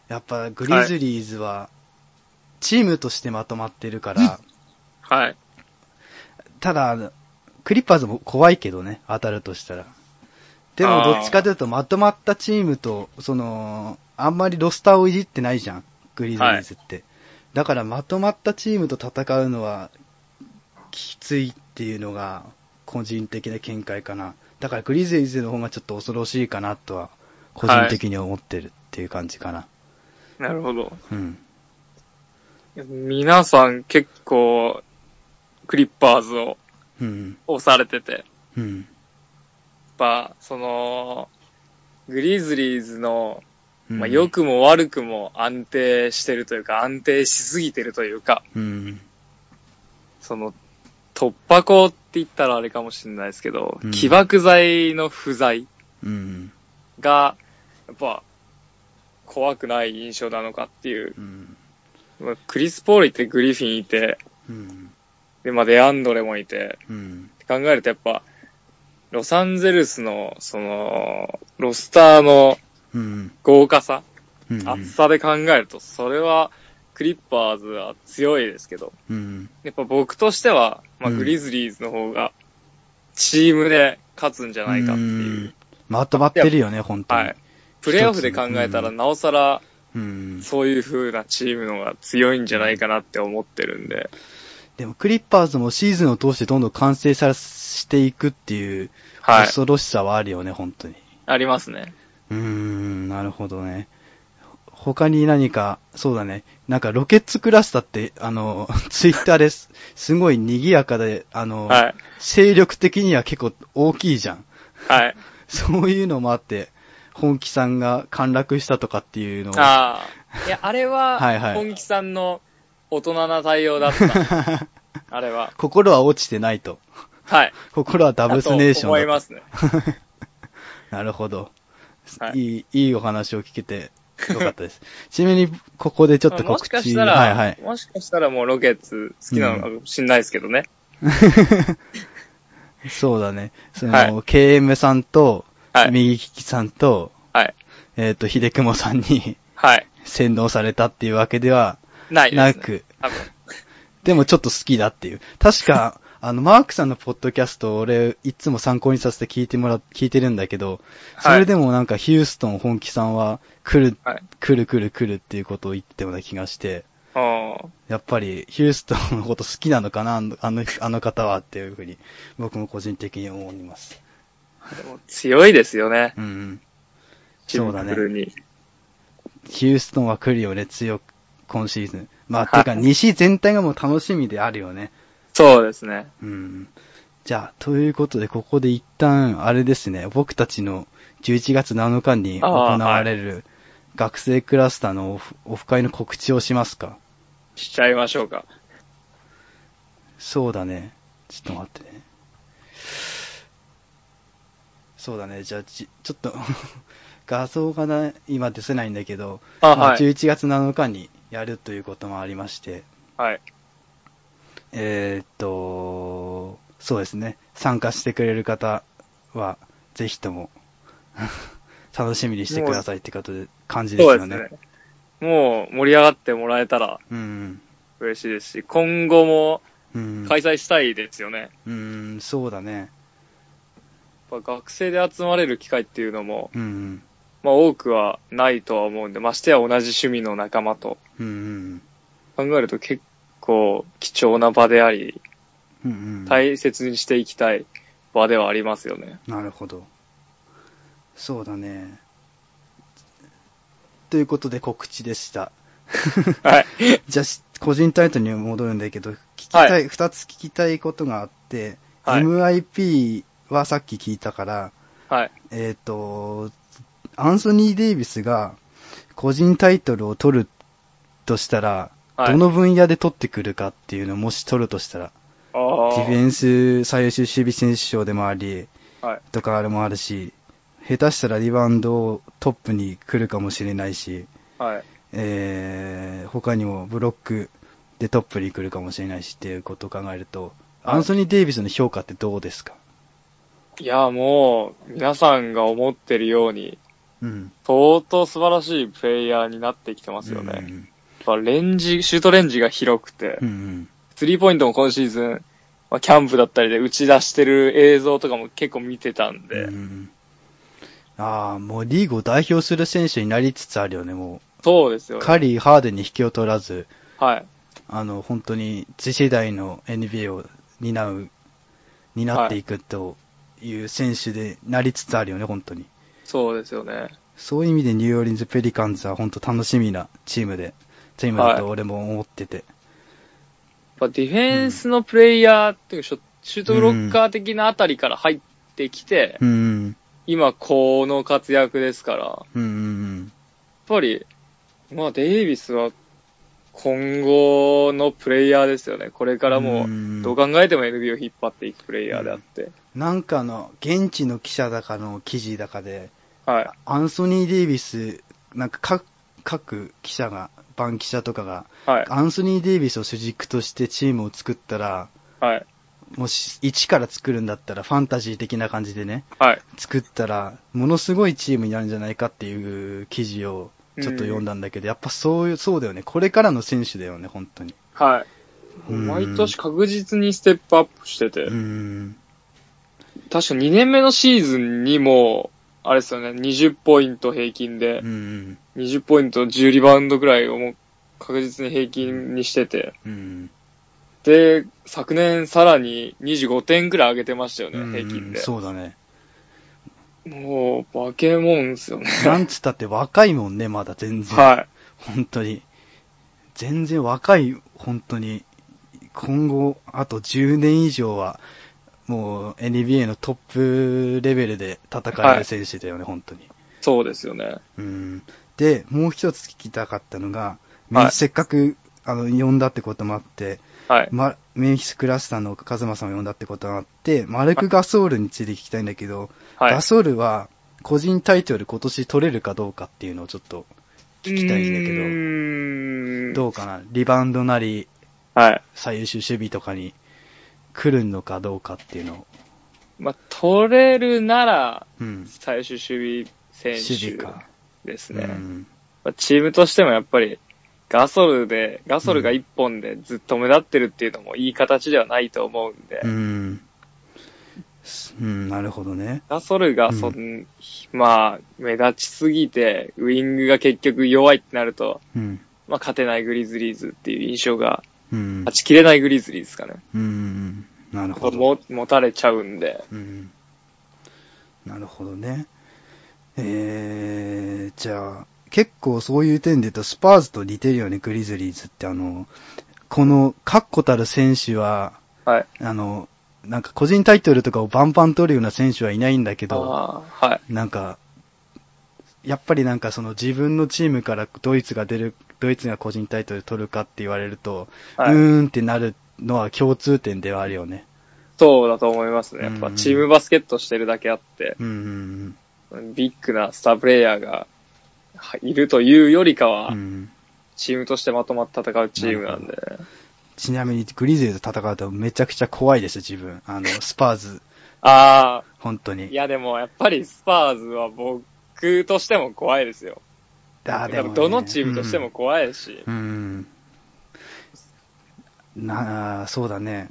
S1: やっぱグリズリーズは、チームとしてまとまってるから、
S2: はい。
S1: ただ、クリッパーズも怖いけどね、当たるとしたら。でも、どっちかというと、まとまったチームと、その、あんまりロスターをいじってないじゃん、グリズリーズって。だから、まとまったチームと戦うのは、きついっていうのが、個人的な見解かな。だから、グリズリーズの方がちょっと恐ろしいかなとは、個人的に思ってるっていう感じかな。
S2: なるほど。
S1: うん。
S2: 皆さん結構、クリッパーズを
S1: うん。
S2: 押されてて、やっ
S1: うん。
S2: ぱ、その、グリズリーズの、
S1: うん
S2: まあ、良くも悪くも安定してるというか、安定しすぎてるというか、
S1: うん。
S2: その、突破口って言ったらあれかもしれないですけど、
S1: うん
S2: 起爆剤の不在
S1: うん。
S2: が、やっぱ、怖くない印象なのかっていう。
S1: うん。
S2: まあクリス・ポールいて、グリフィンいて、
S1: うん。
S2: で、まあ、デアンドレもいて、
S1: うん。
S2: 考えるとやっぱ、ロサンゼルスの、その、ロスターの
S1: うん。
S2: 豪華さ、
S1: うん。
S2: 厚さで考えると、それは、クリッパーズは強いですけど、
S1: うん。
S2: やっぱ僕としては、まあ、
S1: うん
S2: グリズリーズの方が、チームで勝つんじゃないかっていう。
S1: んまとまってるよね、本当に。
S2: はい。プレイオフで考えたら、
S1: うん
S2: なおさら、
S1: うん。
S2: そういう風なチームの方が強いんじゃないかなって思ってるんで。
S1: でも、クリッパーズもシーズンを通してどんどん完成さしていくっていう、
S2: はい。
S1: 恐ろしさはあるよね、本当に。
S2: ありますね。
S1: うーん、なるほどね。他に何か、そうだね。なんかロケッツクラスターって、あの、ツイッターです。すごい賑やかで、あの、
S2: はい。
S1: 勢力的には結構大きいじゃん。
S2: はい。
S1: そういうのもあって、本気さんが陥落したとかっていうのを。
S2: ああ。いや、あれは、
S1: はいはい
S2: 本気さんの大人な対応だった。あれは。
S1: 心は落ちてないと。
S2: はい。
S1: 心はダブスネーションだと
S2: だと思いますね。
S1: なるほど。
S2: はい
S1: い、いいいお話を聞けてよかったです。ちなみに、ここでちょっと
S2: も
S1: 告知。
S2: しかしたら、
S1: はいはい。
S2: もしかしたらもうロケッツ好きなのかもしんないですけどね。
S1: そうだね。その、
S2: はい
S1: KM さんと、
S2: はい。
S1: 右利きさんと、
S2: はい。
S1: えっ、と、秀雲さんに
S2: はい。
S1: 洗脳されたっていうわけでは
S2: ないです、ね。
S1: なく。でもちょっと好きだっていう。確か、あの、マークさんのポッドキャストを俺、いつも参考にさせて聞いてもら、聞いてるんだけど、それでもなんかヒューストン本気さんは来る、
S2: はい。
S1: 来る来る来るっていうことを言ってたような気がして。やっぱりヒューストンのこと好きなのかな、あの、あの方はっていうふうに、僕も個人的に思います。
S2: でも強いですよね。
S1: うんそうだね。ヒューストンは来るよね、強く、今シーズン。まあ、
S2: はい
S1: てか、西全体がもう楽しみであるよね。
S2: そうですね。
S1: うん。じゃあ、ということで、ここで一旦、あれですね、僕たちの11月7日に行われる学生クラスターのオフオフ会の告知をしますか？
S2: しちゃいましょうか。
S1: そうだね。ちょっと待ってね。そうだね。じゃあ、ち、ちょっと、画像がな、今出せないんだけど、
S2: あ、
S1: まあ
S2: はい。
S1: 11月7日にやるということもありまして、
S2: はい。
S1: えーっと、そうですね。参加してくれる方は、ぜひとも、楽しみにしてくださいってことで、感じですよね。
S2: そうですね。もう盛り上がってもらえたら
S1: うん。
S2: 嬉しいですし、今後も
S1: うん。
S2: 開催したいですよね。
S1: うん、そうだね。
S2: やっぱ学生で集まれる機会っていうのも、
S1: うん。
S2: まあ多くはないとは思うんで、ましてや同じ趣味の仲間と
S1: うんうん。
S2: 考えると結構貴重な場であり、
S1: うんうん。
S2: 大切にしていきたい場ではありますよね。
S1: なるほど。そうだね。ということで告知でした。
S2: はい。
S1: じゃあ、し個人タイトルに戻るんだけど、聞きたい、二、つ聞きたいことがあって、
S2: はい
S1: MIP はさっき聞いたから、
S2: はい。
S1: えっ、と、アンソニー・デイビスが個人タイトルを取るとしたら、
S2: はい
S1: どの分野で取ってくるかっていうのをもし取るとしたら。ディフェンス最優秀守備選手賞でもあり、
S2: はい。
S1: とかあれもあるし、下手したらリバウンドトップに来るかもしれないし、
S2: はい。
S1: えー、他にもブロックでトップに来るかもしれないしっていうことを考えると、
S2: はい
S1: アンソニー・デイビスの評価ってどうですか？
S2: いや、もう、皆さんが思ってるように、
S1: うん。
S2: 相当素晴らしいプレイヤーになってきてますよね。
S1: うん
S2: ぱレンジ、シュートレンジが広くて
S1: うん。う、ん
S2: スリーポイントも今シーズン、まあ、キャンプだったりで打ち出してる映像とかも結構見てたん。で、
S1: うんああ、もうリーグを代表する選手になりつつあるよね、もう。
S2: そうですよね。
S1: カリー、ハーデンに引きを取らず、
S2: はい。
S1: あの、本当に次世代の NBA を担う、担っていくという選手でなりつつあるよね、本当に。
S2: そうですよね。
S1: そういう意味でニューオーリンズ・ペリカンズは本当楽しみなチームで、チームだと俺も思ってて。
S2: やっぱディフェンスのプレイヤーっていうか、シュートブロッカー的なあたりから入ってきて、
S1: うん、うん、
S2: 今この活躍ですから、やっ
S1: うん、うん、
S2: ぱり、まあデイビスは今後のプレイヤーですよね。これからも
S1: うん
S2: どう考えても NBA を引っ張っていくプレイヤーであって。
S1: なんかの、現地の記者だかの記事だかで、
S2: はい。
S1: アンソニー・デイビス、なんか各、各記者が、番記者とかが、
S2: はい。
S1: アンソニー・デイビスを主軸としてチームを作ったら、
S2: はい。
S1: もし、一から作るんだったら、ファンタジー的な感じでね、
S2: はい。
S1: 作ったら、ものすごいチームになるんじゃないかっていう記事をちょっと読んだんだけど、やっぱそういう、そうだよね。これからの選手だよね、本当に。
S2: はい。
S1: うん
S2: 毎年確実にステップアップしてて、
S1: うん。
S2: 確か2年目のシーズンにも、あれですよね、20ポイント平均で
S1: う、ん。
S2: 20ポイント10リバウンドぐらいをもう確実に平均にしてて、
S1: うん。
S2: で、昨年さらに25点ぐらい上げてましたよね、
S1: うん
S2: 平均で。
S1: そうだね。
S2: もう、化け物ですよね。
S1: なんつったって若いもんね、まだ全然。
S2: はい。
S1: 本当に。全然若い、本当に。今後、あと10年以上は、もう NBA のトップレベルで戦える選手だよね、本当に。
S2: そうですよね。
S1: うん。で、もう一つ聞きたかったのが、
S2: はい
S1: せっかく、あの、呼んだってこともあって、
S2: はい。
S1: ま、メンフィスクラスターのカズマさんを呼んだってことがあって、マルク・ガソールについて聞きたいんだけど、
S2: はい
S1: ガ。ソールは個人タイトル今年取れるかどうかっていうのをちょっと聞きたいんだけ
S2: う
S1: ど、
S2: ーん
S1: どうかな？リバウンドなり、
S2: はい。
S1: 最優秀守備とかに来るのかどうかっていうのを。
S2: まあ、取れるなら、
S1: うん。
S2: 最終守備選手
S1: か。
S2: ですね。
S1: うん。
S2: まあチームとしてもやっぱり、ガソルで、ガソルが一本でずっと目立ってるっていうのもいい形ではないと思うんで、
S1: うん。うん、なるほどね。
S2: ガソルがそん、まあ、目立ちすぎて、ウィングが結局弱いってなると、
S1: うん。
S2: まあ、勝てないグリズリーズっていう印象が、
S1: うん。
S2: 勝ちきれないグリズリーズですかね。
S1: うん。なるほど。
S2: も持たれちゃうんで、
S1: うん。なるほどね。えー、じゃあ、結構そういう点で言うと、スパーズと似てるよね、グリズリーズって。あの、この、確固たる選手は、
S2: はい。
S1: あの、なんか個人タイトルとかをバンバン取るような選手はいないんだけど、
S2: はい。
S1: なんか、やっぱりなんかその自分のチームからドイツが出る、ドイツが個人タイトル取るかって言われると、
S2: はいう
S1: ーんってなるのは共通点ではあるよね。
S2: そうだと思いますね。やっ
S1: うん
S2: ぱチームバスケットしてるだけあって、
S1: うんうん
S2: ビッグなスタープレイヤーがはいるというよりかは、チームとしてまとまって戦うチームなんで、
S1: ちなみにグリズリーズと戦うとめちゃくちゃ怖いです、自分。あの、スパーズ、
S2: ああ、い
S1: 本当に。
S2: やでもやっぱりスパーズは僕としても怖いですよ。
S1: あー
S2: 多分どのチームとしても、怖いし、
S1: うん。うんなあ、そうだね。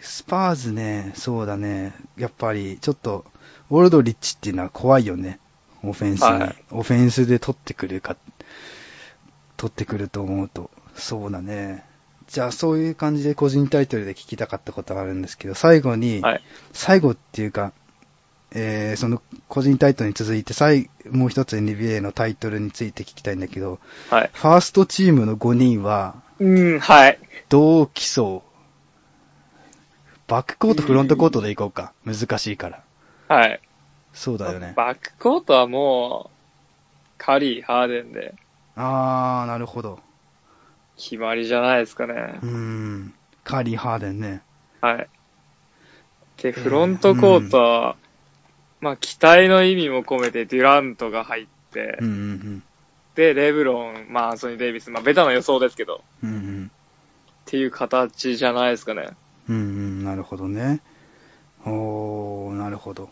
S1: スパーズね、そうだね。やっぱり、ちょっと、オールドリッチっていうのは怖いよね。オフェンスに。
S2: はい
S1: オフェンスで取ってくるか、取ってくると思うと、そうだね。じゃあそういう感じで個人タイトルで聞きたかったことがあるんですけど、最後に、
S2: はい。
S1: 最後っていうか、えー、その個人タイトルに続いて、最、もう一つ NBA のタイトルについて聞きたいんだけど、
S2: はい。
S1: ファーストチームの5人は、
S2: うん、はい。
S1: どう競うバックコート、フロントコートでいこうか。難しいから。
S2: はい。
S1: そうだよね。
S2: バックコートはもう、カリー、ハーデンで
S1: あー、なるほど。
S2: 決まりじゃないですかね
S1: う。ーん。カーリー・ハーデンね。
S2: はい。で、フロントコートは、まあ、期待の意味も込めてデュラントが入って、
S1: うんうん
S2: で、レブロン、まあ、アンソニー・デイビス、まあ、ベタな予想ですけど、
S1: うん。うんうん。
S2: っていう形じゃないですかね。
S1: うんうん、なるほどね。おー、なるほど。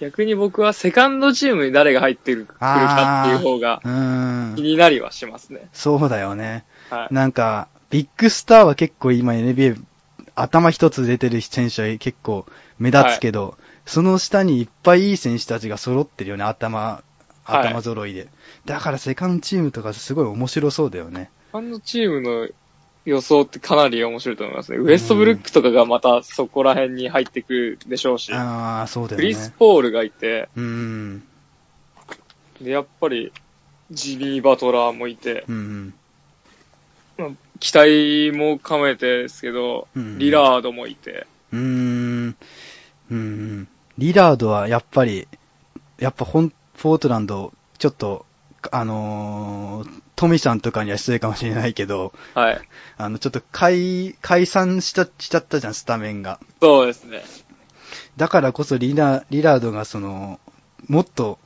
S2: 逆に僕はセカンドチームに誰が入ってくるかっていう方が。気になりはしますね。
S1: そうだよね。
S2: はい。
S1: なんか、ビッグスターは結構今 NBA 頭一つ出てる選手は結構目立つけど、その下にいっぱいいい選手たちが揃ってるよね、頭、
S2: はい
S1: 頭揃いで。だからセカンドチームとかすごい面白そうだよね。
S2: セカンドチームの予想ってかなり面白いと思いますね。ウエストブルックとかがまたそこら辺に入ってくるでしょうし、
S1: ああ、そうだよ
S2: クリス・
S1: ね。
S2: ポールがいて、
S1: うんうん。
S2: で、やっぱり、ジミー・バトラーもいて、
S1: うんうん。
S2: まあ、期待も兼めてですけど、
S1: うん
S2: リラードもいて、
S1: うーん。うんうん。リラードはやっぱり、やっぱほん、ポートランド、ちょっと、あのートミさんとかには失礼かもしれないけど、
S2: はい。
S1: あの、ちょっと解、解散した、しちゃったじゃん、スタメンが。
S2: そうですね。
S1: だからこそリラ、リラードがその、もっと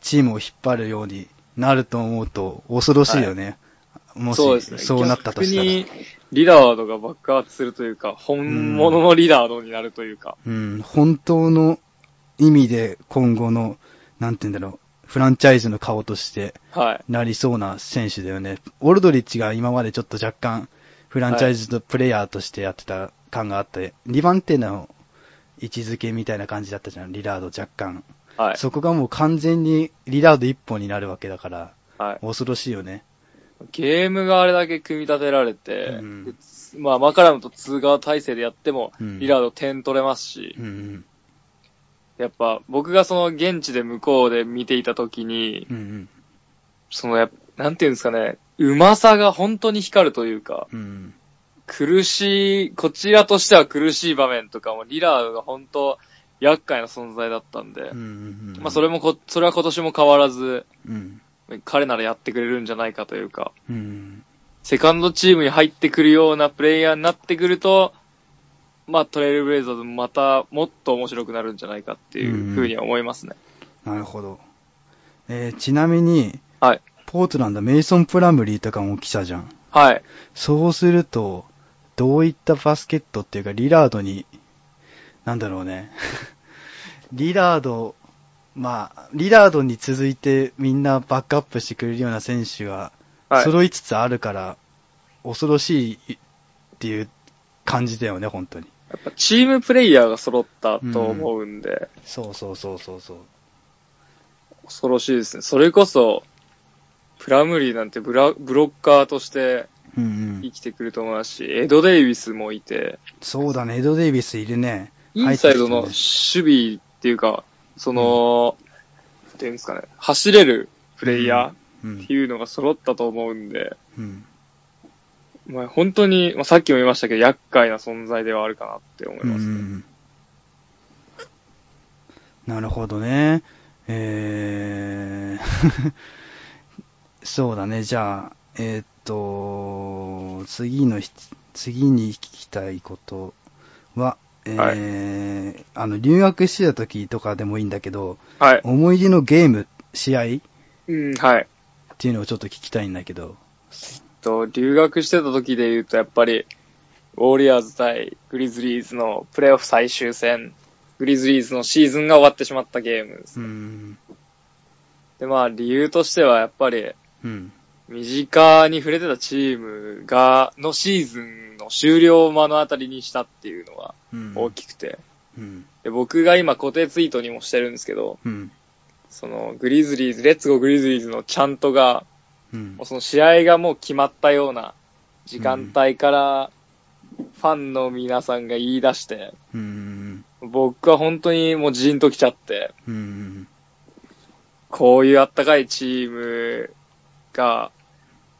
S1: チームを引っ張るようになると思うと恐ろしいよね。もし、
S2: そうね。
S1: そうなったとしたら。
S2: 逆に、リラードが爆発するというか、本物のリラードになるというか、
S1: うん、本当の意味で今後の、なんて言うんだろう、フランチャイズの顔として
S2: はい。
S1: なりそうな選手だよね。オルドリッチが今までちょっと若干、フランチャイズのプレイヤーとしてやってた感があって、2番手の位置づけみたいな感じだったじゃん、リラード若干。
S2: はい。
S1: そこがもう完全にリラード一本になるわけだから、
S2: はい。
S1: 恐ろしいよね。
S2: ゲームがあれだけ組み立てられて、
S1: うん
S2: でまあ、マカラムとツーガー体制でやっても、
S1: うん
S2: リラード点取れますし、
S1: うんうん。
S2: やっぱ僕がその現地で向こうで見ていた時に、
S1: うんうん。
S2: そのやなんていうんですかね、うまさが本当に光るというか、
S1: うん。
S2: 苦しい、こちらとしては苦しい場面とかもリラードが本当厄介な存在だったんで、
S1: うんうんうん。
S2: まあそれもこ、それは今年も変わらず、
S1: うん。
S2: 彼ならやってくれるんじゃないかというか、
S1: うん。
S2: セカンドチームに入ってくるようなプレイヤーになってくると、まあトレイルブレイザーズもまたもっと面白くなるんじゃないかっていうふうには思いますね。
S1: なるほど。えーちなみに、
S2: はい。
S1: ポートランド、メイソン・プラムリーとかも来たじゃん。
S2: はい。
S1: そうすると、どういったバスケットっていうか、リラードに、なんだろうね。リラード、まあ、リラードに続いてみんなバックアップしてくれるような選手が
S2: はい。
S1: 揃いつつあるから、恐ろしいっていう感じだよね、本当に。
S2: やっぱチームプレイヤーが揃ったと思うんで、
S1: そうそうそうそうそう。
S2: 恐ろしいですね。それこそ、プラムリーなんてブラブロッカーとして
S1: うんうん
S2: 生。きてくると思いますし、エド・デイビスもいて、
S1: そうだね、エド・デイビスいるね。
S2: インサイドの守備っていうか、その、っていうんですかね、走れるプレイヤーっていうのが揃ったと思うんで、
S1: うん。
S2: まあ、本当に、まあ、さっきも言いましたけど、厄介な存在ではあるかなって思いますね。
S1: うんなるほどね。えー、そうだね。じゃあ、えーっと、次のひ、次に聞きたいことは、えーあの、留学してた時とかでもいいんだけど、
S2: はい。
S1: 思い出のゲーム、試合？っ
S2: うん、はい。
S1: ていうのをちょっと聞きたいんだけど。
S2: と、留学してた時で言うと、やっぱり、ウォリアーズ対グリズリーズのプレイオフ最終戦、グリズリーズのシーズンが終わってしまったゲームです。
S1: うん。
S2: で、まあ、理由としては、やっぱり、
S1: うん。
S2: 身近に触れてたチームが、のシーズンの終了を目の当たりにしたっていうのが
S1: うん。
S2: 大きくて。
S1: うん。
S2: で僕が今固定ツイートにもしてるんですけど、
S1: うん。
S2: そのグリズリーズ、レッツゴーグリズリーズのチャントが、
S1: うん
S2: もう。その試合がもう決まったような時間帯から、ファンの皆さんが言い出して、
S1: うん。
S2: 僕は本当にもうジーンと来ちゃって、
S1: うん。
S2: こういうあったかいチームが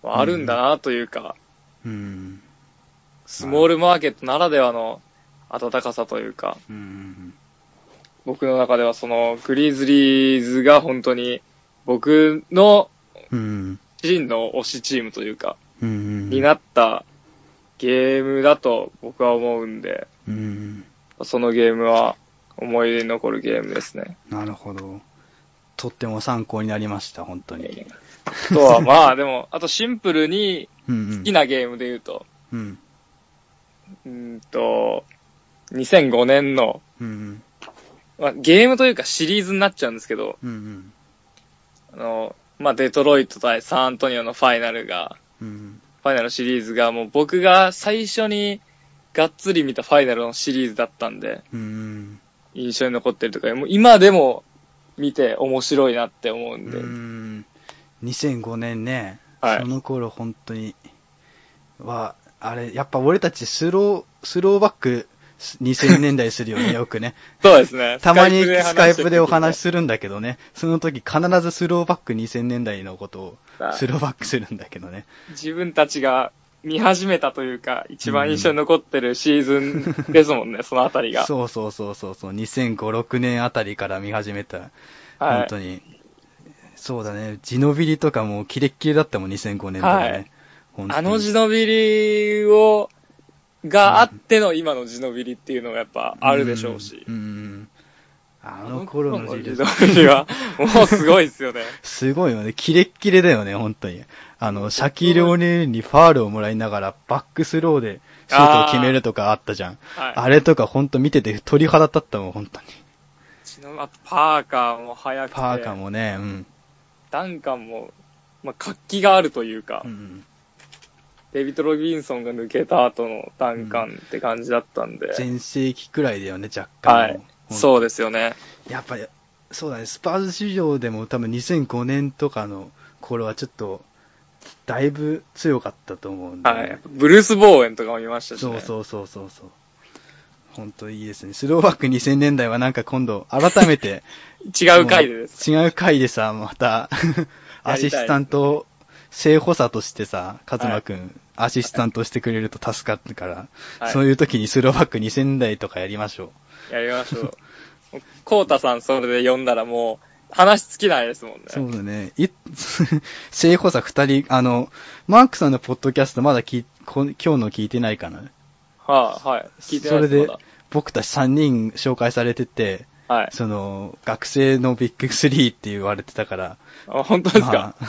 S2: あるんだなというか、
S1: うん。
S2: スモールマーケットならではの温かさというか、
S1: うん。
S2: 僕の中ではそのグリズリーズが本当に僕の
S1: うん。
S2: 自身の推しチームというか、
S1: うん。
S2: になったゲームだと僕は思うんで、
S1: うん。
S2: そのゲームは思い出に残るゲームですね。
S1: なるほど。とっても参考になりました、本当に。
S2: あとはまあ でも、あとシンプルに
S1: うん。
S2: 好きなゲームで言うと、
S1: うん。
S2: うーんと、2005年の、
S1: うん。
S2: まあ、ゲームというかシリーズになっちゃうんですけど、
S1: うん。
S2: あの、まあ、デトロイト対サンアントニオのファイナルが、
S1: うん。
S2: ファイナルシリーズがもう僕が最初にがっつり見たファイナルのシリーズだったんで、
S1: うん。
S2: 印象に残ってるとか、もう今でも見て面白いなって思うんで、
S1: うん。2005年ね。
S2: はい
S1: その頃本当に、は、あれ、やっぱ俺たちスロー、スローバック2000年代するよね、よくね。
S2: そうですね。
S1: たまにスカイプでお話し
S2: す
S1: するんだけどね、その時必ずスローバック2000年代のことをスローバックするんだけどね。
S2: 自分たちが見始めたというか、一番印象に残ってるシーズンですもんね、そのあたりが。
S1: そうそうそうそうそう、2005、6年あたりから見始めた、
S2: はい
S1: 本当に。そうだね、ジノビリとかもキレッキレだったもん、2005年とかね。
S2: はいあのジノビリを、があっての今のジノビリっていうのがやっぱあるでしょうし。
S1: うん。うんあの頃のジ
S2: ノビリは、もうすごいですよね。
S1: すごいよね。キレッキレだよね、本当に。あの、シャキール・オネールにファールをもらいながら、バックスローでシュートを決めるとかあったじゃん。
S2: はい。
S1: あれとか本当見てて鳥肌立ったもん、本当に。
S2: あとパーカーも速くて、
S1: パーカーもね、うん。
S2: ダンカンも、まあ、活気があるというか、
S1: うん
S2: デビッド・ロビンソンが抜けた後のダンカンって感じだったんで、
S1: 全盛期くらいだよね、若干。
S2: はい。そうですよね。
S1: やっぱり、そうだね、スパーズ市場でも多分2005年とかの頃はちょっと、だいぶ強かったと思うんで、
S2: はい。ブルース・ボーエンとかも見ましたし、ね。
S1: そうそうそうそうそう。本当いいですね。スローバック2000年代はなんか今度、改めて、
S2: 違う回で
S1: 違う回でさ、また、アシスタント、正補佐としてさ、カズマくん、アシスタントしてくれると助かるから、
S2: はい
S1: そういう時にスローバック2000年代とかやりましょ
S2: やりましょう。コータさんそれで呼んだらもう、話尽きないですもんね。
S1: う。そうだね。い、正補佐二人、あの、マークさんのポッドキャストまだきこ今日の聞いてないかな。
S2: はい、はい。聞いて
S1: それで
S2: ま
S1: 僕たち3人紹介されてて、
S2: だはい。
S1: その、学生のビッグ3って言われてたから、
S2: あ本当ですか、
S1: まあ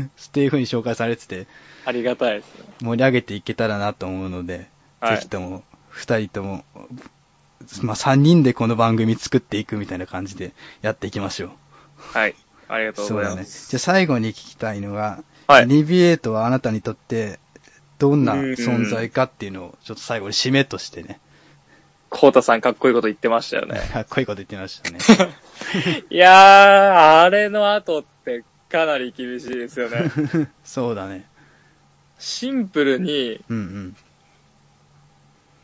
S1: っていう風に紹介されてて、
S2: ありがたいですね。
S1: 盛り上げていけたらなと思うので、
S2: はい
S1: ぜひとも、二人とも、まあ、三人でこの番組作っていくみたいな感じでやっていきましょう。
S2: はい。ありがとう
S1: そうだね。
S2: ございます。
S1: じゃあ最後に聞きたいのが、
S2: はい
S1: NBA とはあなたにとって、どんな
S2: うん
S1: 存在かっていうのを、ちょっと最後に締めとしてね、
S2: コータさんかっこいいこと言ってましたよね。
S1: かっこいいこと言ってましたね。
S2: いやー、あれの後ってかなり厳しいですよね。
S1: そうだね。
S2: シンプルに、
S1: うん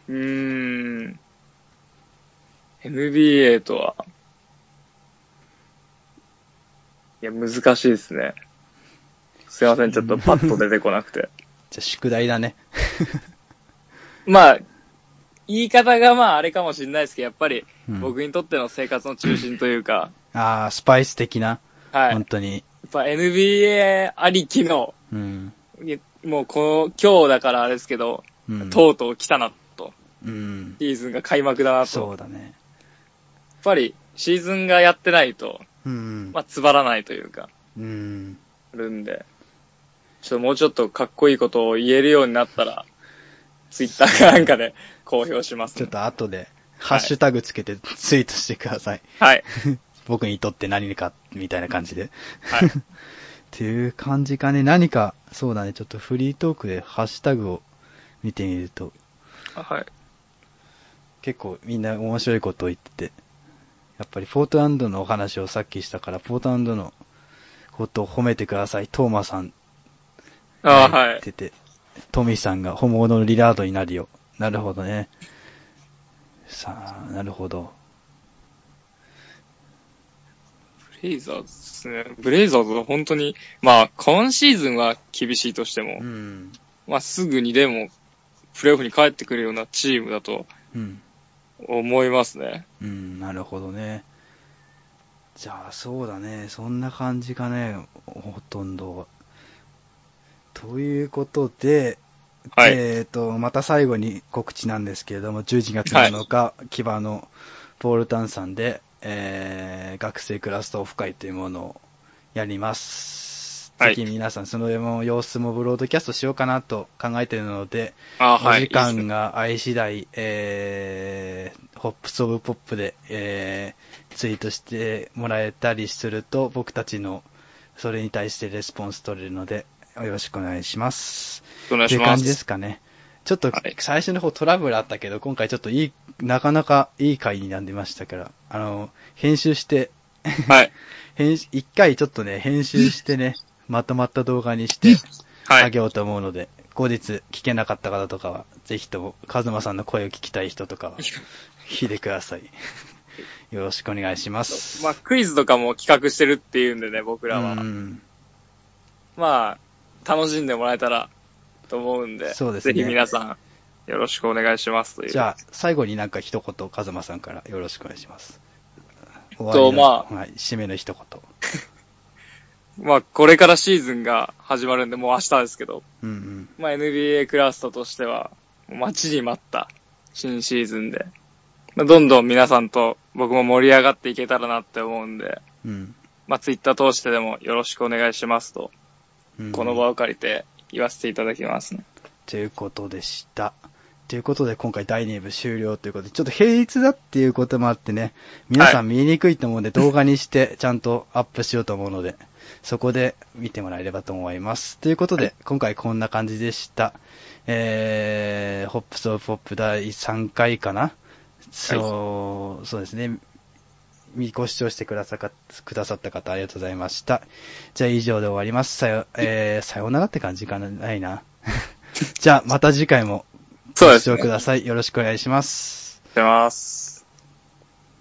S1: うん。
S2: うーん、NBA とは、いや、難しいですね。すいません、ちょっとパッと出てこなくて。
S1: じゃあ宿題だね。
S2: まあ、言い方がまああれかもしれないですけど、やっぱり
S1: うん
S2: 僕にとっての生活の中心というか、
S1: ああ、スパイス的な、
S2: はい。や
S1: 本当に。
S2: っぱ NBA ありきの、
S1: うん。
S2: もうこの、今日だからあれですけど、
S1: うん。
S2: とうとう来たなと。
S1: うん。
S2: シーズンが開幕だなと。やっ
S1: そうだね。
S2: ぱりシーズンがやってないと、
S1: うん。
S2: まあ、つばらないというか、
S1: うん。
S2: あるんで、ちょっともうちょっとかっこいいことを言えるようになったら、ツイッターかなんかで公表します、
S1: ちょっと後で、ハッシュタグつけてツイートしてください。
S2: はい。
S1: 僕にとって何か、みたいな感じで。
S2: はい。
S1: っていう感じかね。何か、そうだね。ちょっとフリートークでハッシュタグを見てみると、
S2: はい。
S1: 結構みんな面白いことを言ってて、やっぱりポートランドのお話をさっきしたから、ポートランドのことを褒めてください。トーマさん
S2: ああ、はい。
S1: てて、トミーさんが本物のリラードになるよ。なるほどね。さあ、なるほど。
S2: ブレイザーズですね。ブレイザーズは本当に、まあ、今シーズンは厳しいとしても、
S1: うん。
S2: まあ、すぐにでも、プレイオフに帰ってくるようなチームだと
S1: うん。
S2: 思いますね。
S1: うん、なるほどね。じゃあ、そうだね。そんな感じかね。ほとんどは。ということで、
S2: はい
S1: えっ、と、また最後に告知なんですけれども、11月7日、木場のポールタンさんで、えー、学生クラストオフ会というものをやります。
S2: はい
S1: ぜひ皆さん、その様子もブロードキャストしようかなと考えているので。お時間が合い次第、えー、ホップスオブポップで、えー、ツイートしてもらえたりすると、僕たちのそれに対してレスポンス取れるので、よろしくお願いします。
S2: お願いします。
S1: っていう感じですかね。ちょっと
S2: はい
S1: 最初の方トラブルあったけど、今回ちょっといい、なかなかいい回になりましたから、あの、編集して、
S2: はい。
S1: 編集、一回ちょっとね、編集してね、まとまった動画にして、
S2: はい。
S1: あげようと思うので、後日聞けなかった方とかは、ぜひとも、カズマさんの声を聞きたい人とかは、聞いてください。よろしくお願いします。
S2: まあ、クイズとかも企画してるっていうんでね、僕らは。
S1: うん
S2: まあ、楽しんでもらえたらと思うんで、
S1: そうですね
S2: ぜひ皆さん、よろしくお願いしますという。
S1: じゃあ、最後になんか一言、カズマさんからよろしくお願いします。終
S2: とまあ
S1: はい、締めの一言。
S2: まあ、これからシーズンが始まるんで、もう明日ですけど、
S1: うんうん。
S2: まあ、NBA クラストとしては、待ちに待った新シーズンで、まあ、どんどん皆さんと僕も盛り上がっていけたらなって思うんで、
S1: うん。
S2: まあ、ツイッター通してでもよろしくお願いしますと、
S1: うん
S2: この場を借りて言わせていただきますね。
S1: ということでした。ということで、今回第2部終了ということで、ちょっと平日だっていうこともあってね、皆さん見にくいと思うんで、動画にしてちゃんとアップしようと思うので、そこで見てもらえればと思います。ということで、今回こんな感じでした。えー、ホップソーポップ第3回かな、そう、そうですね。みご視聴してくださかくださった方ありがとうございました。じゃあ以上で終わります。さよ、えー、さようならって感じかなないな。じゃあまた次回もご視。聴ください。よろしくお願いします。
S2: 出ます。